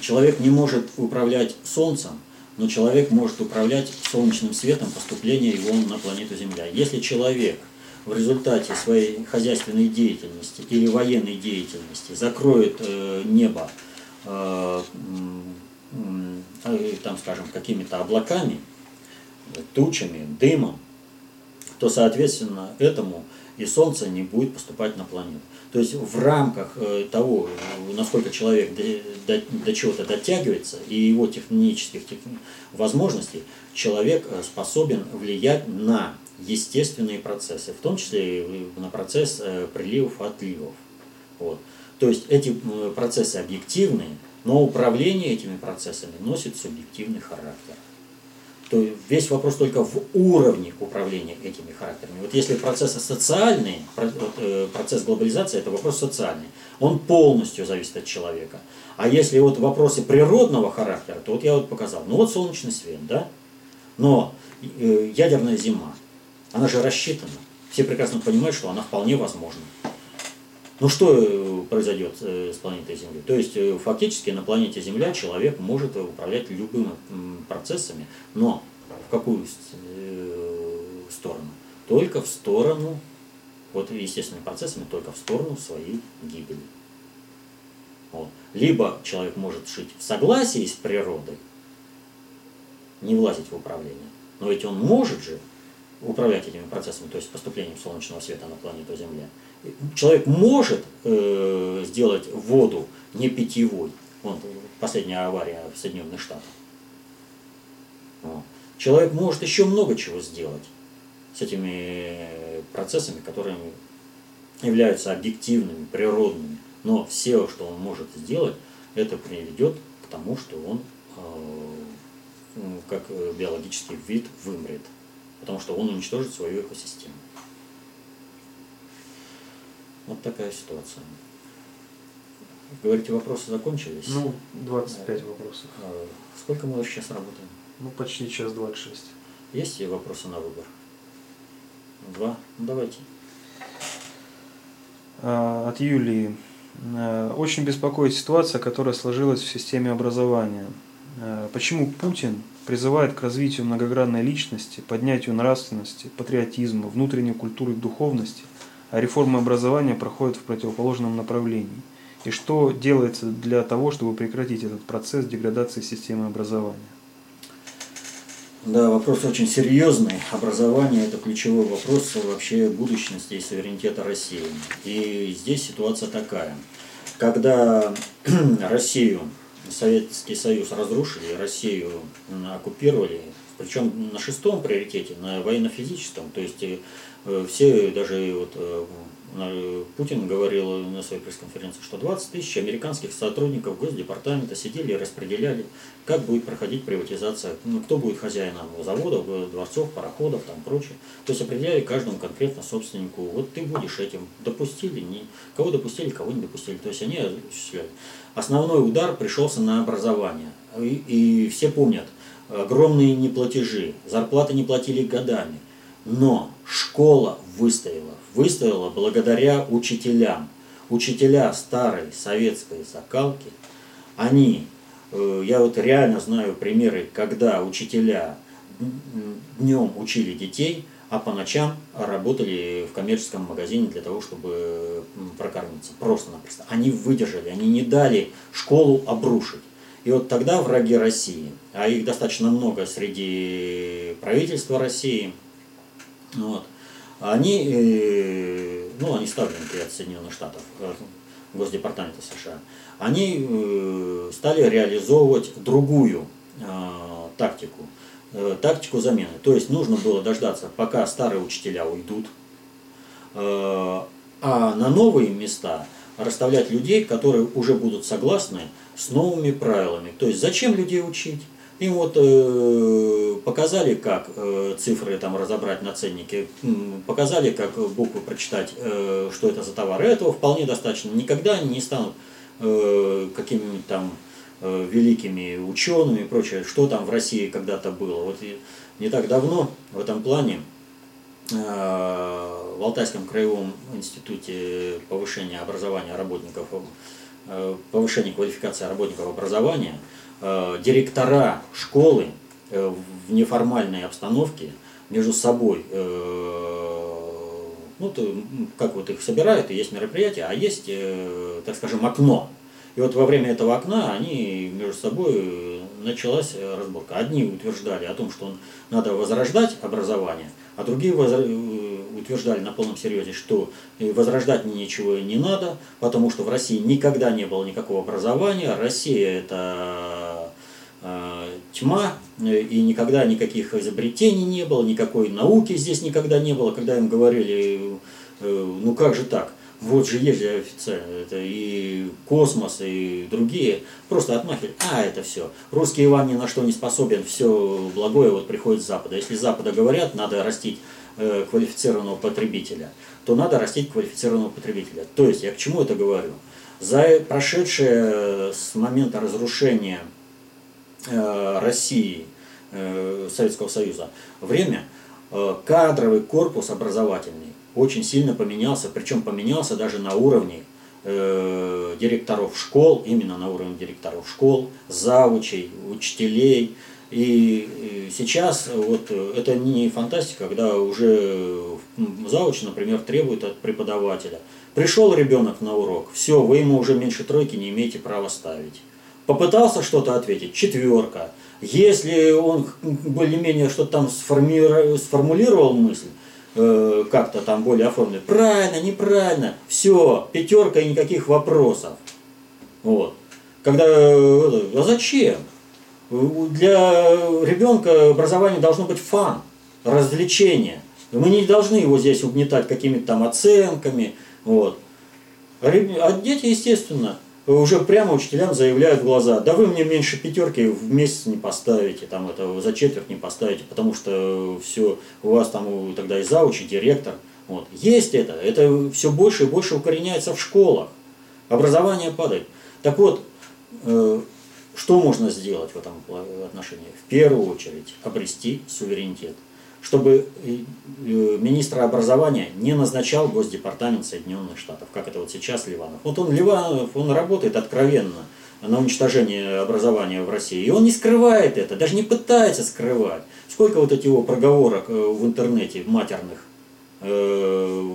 Человек не может управлять Солнцем, но человек может управлять солнечным светом поступления его на планету Земля. Если человек в результате своей хозяйственной деятельности или военной деятельности закроет э, небо там, скажем, какими-то облаками, тучами, дымом, то, соответственно, этому и Солнце не будет поступать на планету. То есть в рамках э, того, насколько человек до, до, до чего-то дотягивается и его технических возможностей, человек способен влиять на естественные процессы, в том числе на процесс приливов-отливов. Вот. То есть эти процессы объективные, но управление этими процессами носит субъективный характер. то весь вопрос только в уровне управления этими характерами. Вот если процессы социальные, э, процесс глобализации – это вопрос социальный, он полностью зависит от человека. А если вот вопросы природного характера, то вот я вот показал, ну вот солнечный свет, да, но э, ядерная зима, она же рассчитана. Все прекрасно понимают, что она вполне возможна. Ну что э, произойдет э, с планетой Земли? То есть э, фактически на планете Земля человек может управлять любыми процессами, но в какую сторону? Только в сторону, вот естественными процессами, только в сторону своей гибели. Вот. Либо человек может жить в согласии с природой, не влазить в управление, но ведь он может же управлять этими процессами, то есть поступлением солнечного света на планету Земля человек может э, сделать воду не питьевой. Вот последняя авария в Соединенных Штатах. Вот. Человек может еще много чего сделать с этими процессами, которые являются объективными, природными. Но все, что он может сделать, это приведет к тому, что он э, как биологический вид вымрет. Потому что он уничтожит свою экосистему. Вот такая ситуация. Говорите, вопросы закончились? Ну, 25 вопросов. А, сколько мы сейчас работаем? Ну, почти час 26. Есть ли вопросы на выбор? Два? Ну, давайте. А, от Юлии. А, очень беспокоит ситуация, которая сложилась в системе образования. Почему Путин призывает к развитию многогранной личности, поднятию нравственности, патриотизма, внутренней культуры и духовности – реформа образования проходит в противоположном направлении. И что делается для того, чтобы прекратить этот процесс деградации системы образования? Да, вопрос очень серьезный. Образование – это ключевой вопрос вообще будущности и суверенитета России. И здесь ситуация такая. Когда Россию, Советский Союз разрушили, Россию оккупировали, причем на шестом приоритете, на военно-физическом, то есть Э, все, даже вот э, Путин говорил на своей пресс-конференции, что 20 тысяч американских сотрудников Госдепартамента сидели и распределяли, как будет проходить приватизация, ну, кто будет хозяином заводов, дворцов, пароходов, там прочее. То есть определяли каждому конкретно собственнику, вот ты будешь этим, допустили, не, кого допустили, кого не допустили. То есть они осуществляли. Основной удар пришелся на образование. И, и все помнят, огромные неплатежи, зарплаты не платили годами. Но школа выстояла. Выстояла благодаря учителям. Учителя старой советской закалки, они, э, я вот реально знаю примеры, когда учителя днем учили детей, а по ночам работали в коммерческом магазине для того, чтобы прокормиться. Просто-напросто. Они выдержали, они не дали школу обрушить. И вот тогда враги России, а их достаточно много среди правительства России, вот. Они, э, ну, они ставленники от Соединенных Штатов, э, Госдепартамента США, они э, стали реализовывать другую тактику, тактику замены. То есть нужно было дождаться, пока старые учителя уйдут, а на новые места расставлять людей, которые уже будут согласны с новыми правилами. То есть зачем людей учить? Им вот э, показали, как э, цифры там разобрать на ценнике, показали, как буквы прочитать, э, что это за товар. И этого вполне достаточно. Никогда они не станут э, какими-нибудь там э, великими учеными и прочее, что там в России когда-то было. Вот и не так давно в этом плане э, в Алтайском краевом институте повышения образования работников, э, повышения квалификации работников образования – директора школы э, в неформальной обстановке между собой, э, ну, то, как вот их собирают, и есть мероприятие, а есть, так скажем, окно. И вот во время этого окна они между собой началась разборка. Одни утверждали о том, что надо возрождать образование, а другие утверждали на полном серьезе, что возрождать ничего не надо, потому что в России никогда не было никакого образования, Россия это э, тьма, и никогда никаких изобретений не было, никакой науки здесь никогда не было. Когда им говорили, э, ну как же так, вот же есть же официально, это и космос, и другие, просто отмахивают, а, это все. Русский Иван ни на что не способен, все благое вот приходит с Запада. Если с Запада говорят, надо растить э, квалифицированного потребителя, то надо растить квалифицированного потребителя. То есть, я к чему это говорю? За прошедшее с момента разрушения э, России, э, Советского Союза время, э, кадровый корпус образовательный очень сильно поменялся, причем поменялся даже на уровне э, директоров школ, именно на уровне директоров школ, завучей, учителей. И, сейчас вот это не фантастика, когда уже завуч, например, требует от преподавателя. Пришел ребенок на урок, все, вы ему уже меньше тройки не имеете права ставить. Попытался что-то ответить, четверка. Если он более-менее что-то там сформулировал мысль, Э, как-то там более оформлены. Правильно, неправильно, все, пятерка и никаких вопросов. Вот. Когда, э, а зачем? Для ребенка образование должно быть фан, развлечение. Мы не должны его здесь угнетать какими-то там оценками. Вот. А дети, естественно, уже прямо учителям заявляют в глаза, да вы мне меньше пятерки в месяц не поставите, там это за четверть не поставите, потому что все, у вас там тогда и зауч, и директор. Вот. Есть это, это все больше и больше укореняется в школах. Образование падает. Так вот, э, что можно сделать в этом отношении? В первую очередь обрести суверенитет чтобы э, министра образования не назначал Госдепартамент Соединенных Штатов, как это вот сейчас Ливанов. Вот он, Ливанов, он работает откровенно на уничтожение образования в России. И он не скрывает это, даже не пытается скрывать. Сколько вот этих его проговорок э, в интернете, матерных э,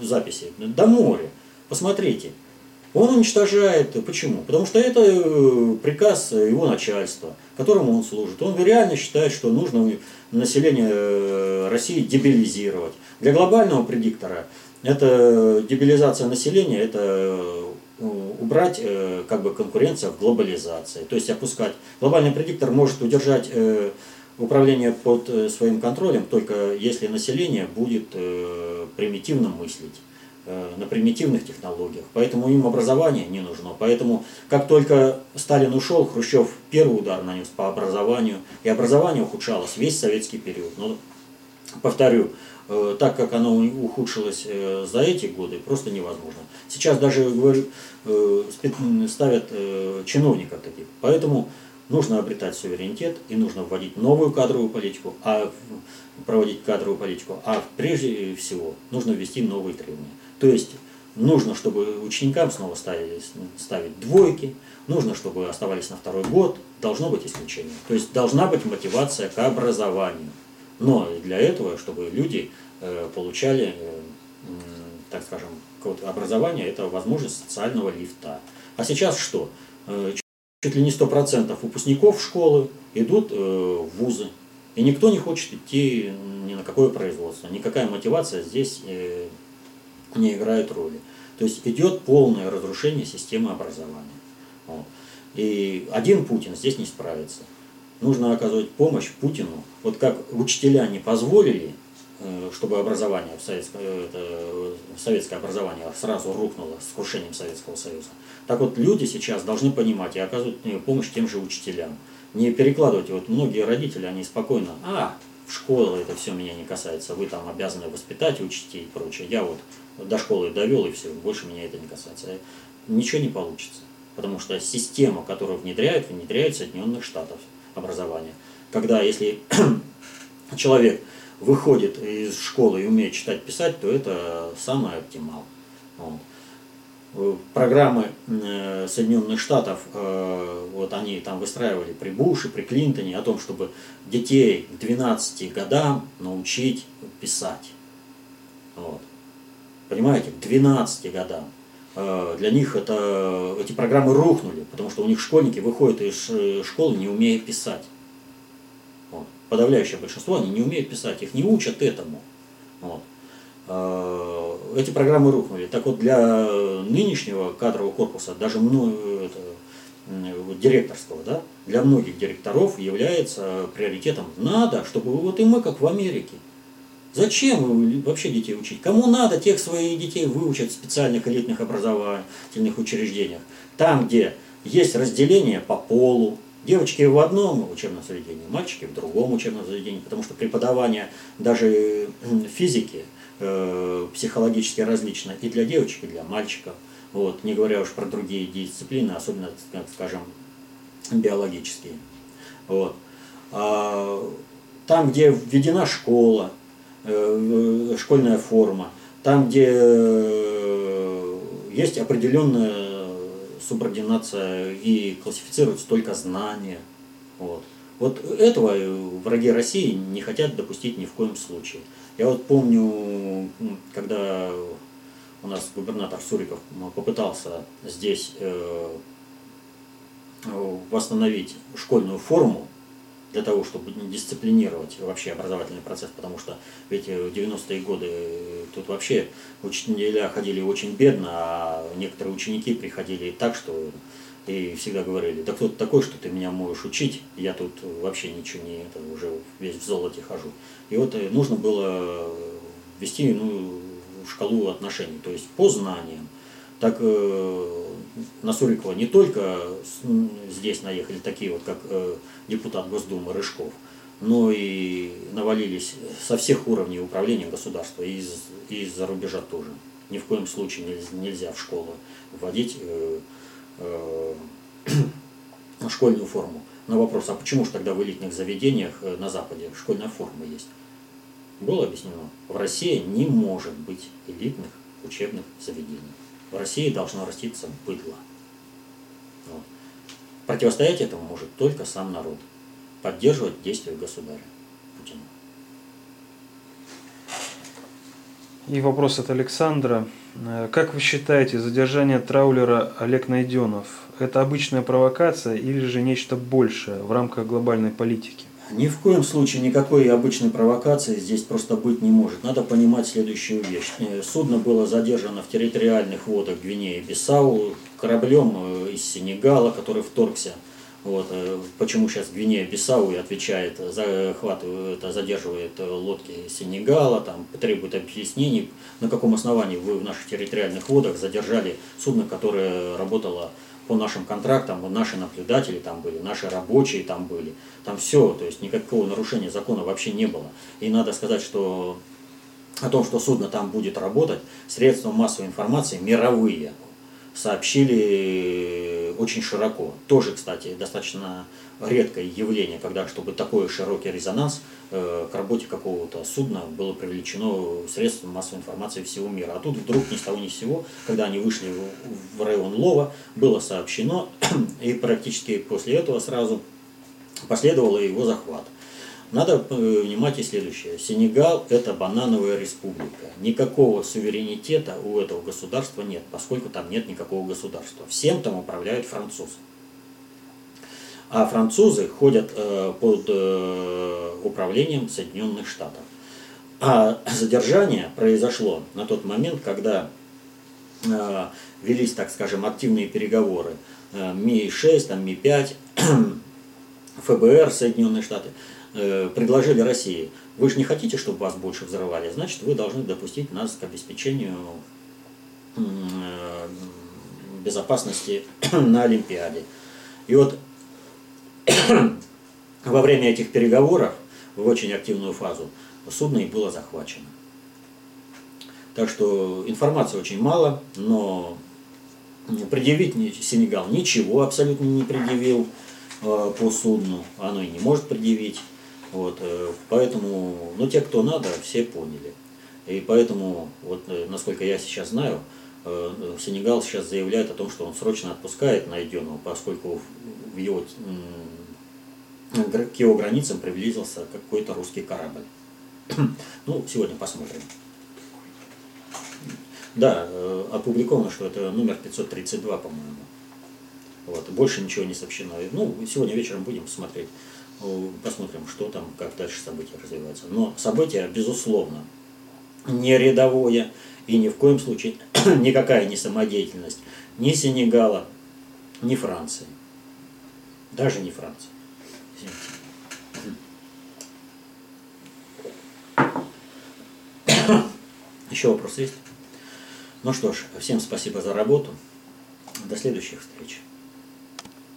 записей? До моря. Посмотрите. Он уничтожает. Почему? Потому что это э, приказ его начальства, которому он служит. Он реально считает, что нужно население э, России дебилизировать. Для глобального предиктора это дебилизация населения, это э, убрать как бы конкуренция в глобализации, то есть опускать. Глобальный предиктор может удержать управление под своим контролем только если население будет примитивно мыслить. Э, на примитивных технологиях, поэтому им образование не нужно. Поэтому как только Сталин ушел, Хрущев первый удар нанес по образованию, и образование ухудшалось весь советский период. Но, повторю, э, так как оно ухудшилось э, за эти годы, просто невозможно. Сейчас даже говорю, ставят чиновников таких. Поэтому нужно обретать суверенитет и нужно вводить новую кадровую политику, а проводить кадровую политику, а прежде всего нужно ввести новые требования. То есть нужно, чтобы ученикам снова ставили, ставить двойки, нужно, чтобы оставались на второй год, должно быть исключение. То есть должна быть мотивация к образованию. Но для этого, чтобы люди э, получали, э, так скажем, образование, это возможность социального лифта. А сейчас что? Э, чуть ли не 100% выпускников школы идут в вузы. И никто не хочет идти ни на какое производство. Никакая мотивация здесь не играют роли. То есть идет полное разрушение системы образования. Вот. И один Путин здесь не справится. Нужно оказывать помощь Путину. Вот как учителя не позволили, э, чтобы образование, советское, это, советское образование сразу рухнуло с крушением Советского Союза. Так вот люди сейчас должны понимать и оказывать э, помощь тем же учителям. Не перекладывать, вот многие родители, они спокойно, а, в школу это все меня не касается, вы там обязаны воспитать, учить и прочее. Я вот до школы довел и все, больше меня это не касается. Ничего не получится. Потому что система, которую внедряют, внедряют Соединенных Штатов образования. Когда если человек выходит из школы и умеет читать, писать, то это самое оптимал. Вот. Программы э, Соединенных Штатов, э, вот они там выстраивали при Буше, при Клинтоне, о том, чтобы детей к 12 годам научить писать. Вот понимаете, к 12 годам. Э, для них это, эти программы рухнули, потому что у них школьники выходят из школы, не умея писать. Вот. Подавляющее большинство, они не умеют писать, их не учат этому. Вот. Э, эти программы рухнули. Так вот, для нынешнего кадрового корпуса, даже это, директорского, да, для многих директоров является приоритетом надо, чтобы вот и мы, как в Америке, Зачем вообще детей учить? Кому надо, тех своих детей выучат в специальных элитных образовательных учреждениях. Там, где есть разделение по полу, девочки в одном учебном заведении, мальчики в другом учебном заведении, потому что преподавание даже физики э, психологически различно и для девочек, и для мальчиков. Вот, не говоря уж про другие дисциплины, особенно, скажем, биологические. Вот. А, там, где введена школа, э, школьная форма, там, где э, есть определенная субординация и классифицируются только знания. Вот. Вот этого враги России не хотят допустить ни в коем случае. Я вот помню, когда у нас губернатор Суриков попытался здесь э, восстановить школьную форму, для того, чтобы дисциплинировать вообще образовательный процесс, потому что ведь в 90-е годы тут вообще учителя ходили очень бедно, а некоторые ученики приходили так, что и всегда говорили, да кто ты такой, что ты меня можешь учить, я тут вообще ничего не, это уже весь в золоте хожу. И вот э, нужно было ввести ну, шкалу отношений, то есть по знаниям. Так э, на Сурикова не только здесь наехали такие вот, как э, депутат Госдумы Рыжков, но и навалились со всех уровней управления государства, и из, из-за рубежа тоже. Ни в коем случае нельзя, нельзя в школу вводить э, э, школьную форму. На вопрос, а почему же тогда в элитных заведениях э, на Западе школьная форма есть? Было объяснено, в России не может быть элитных учебных заведений. В России должно раститься быдло. Вот. Противостоять этому может только сам народ. Поддерживать действия государя Путина. И вопрос от Александра. Э, как вы считаете, задержание траулера Олег Найденов – это обычная провокация или же нечто большее в рамках глобальной политики? Ни в коем случае никакой обычной провокации здесь просто быть не может. Надо понимать следующую вещь. Э, судно было задержано в территориальных водах Гвинеи-Бисау кораблем э, из Сенегала, который вторгся. Вот, э, почему сейчас Гвинея-Бисау и отвечает, захватывает, задерживает лодки Сенегала, там, требует объяснений, на каком основании вы в наших территориальных водах задержали судно, которое работало по нашим контрактам, наши наблюдатели там были, наши рабочие там были, там все, то есть никакого нарушения закона вообще не было. И надо сказать, что о том, что судно там будет работать, средства массовой информации мировые сообщили очень широко. Тоже, кстати, достаточно редкое явление, когда чтобы такой широкий резонанс э, к работе какого-то судна было привлечено средством массовой информации всего мира. А тут вдруг ни с того ни с сего, когда они вышли в, в район Лова, было сообщено, и практически после этого сразу последовал его захват. Надо внимать и следующее. Сенегал – это банановая республика. Никакого суверенитета у этого государства нет, поскольку там нет никакого государства. Всем там управляют французы. А французы ходят э, под э, управлением Соединенных Штатов. А задержание произошло на тот момент, когда э, велись, так скажем, активные переговоры Ми-6, там Ми-5, ФБР, Соединенные Штаты, предложили России, вы же не хотите, чтобы вас больше взрывали, значит, вы должны допустить нас к обеспечению безопасности на Олимпиаде. И вот во время этих переговоров, в очень активную фазу, судно и было захвачено. Так что информации очень мало, но предъявить Сенегал ничего абсолютно не предъявил э, по судну, оно и не может предъявить. Вот, э, поэтому, ну, те, кто надо, все поняли. И поэтому, вот, э, насколько я сейчас знаю, Сенегал сейчас заявляет о том, что он срочно отпускает найденного, поскольку в его к его границам приблизился какой-то русский корабль. ну, сегодня посмотрим. Да, э, опубликовано, что это номер 532, по-моему. Вот, больше ничего не сообщено. Ну, сегодня вечером будем смотреть, э, посмотрим, что там, как дальше события развиваются. Но события, безусловно, не рядовое и ни в коем случае никакая не самодеятельность ни Сенегала, ни Франции. Даже не Франции. Еще вопросы есть? Ну что ж, всем спасибо за работу. До следующих встреч.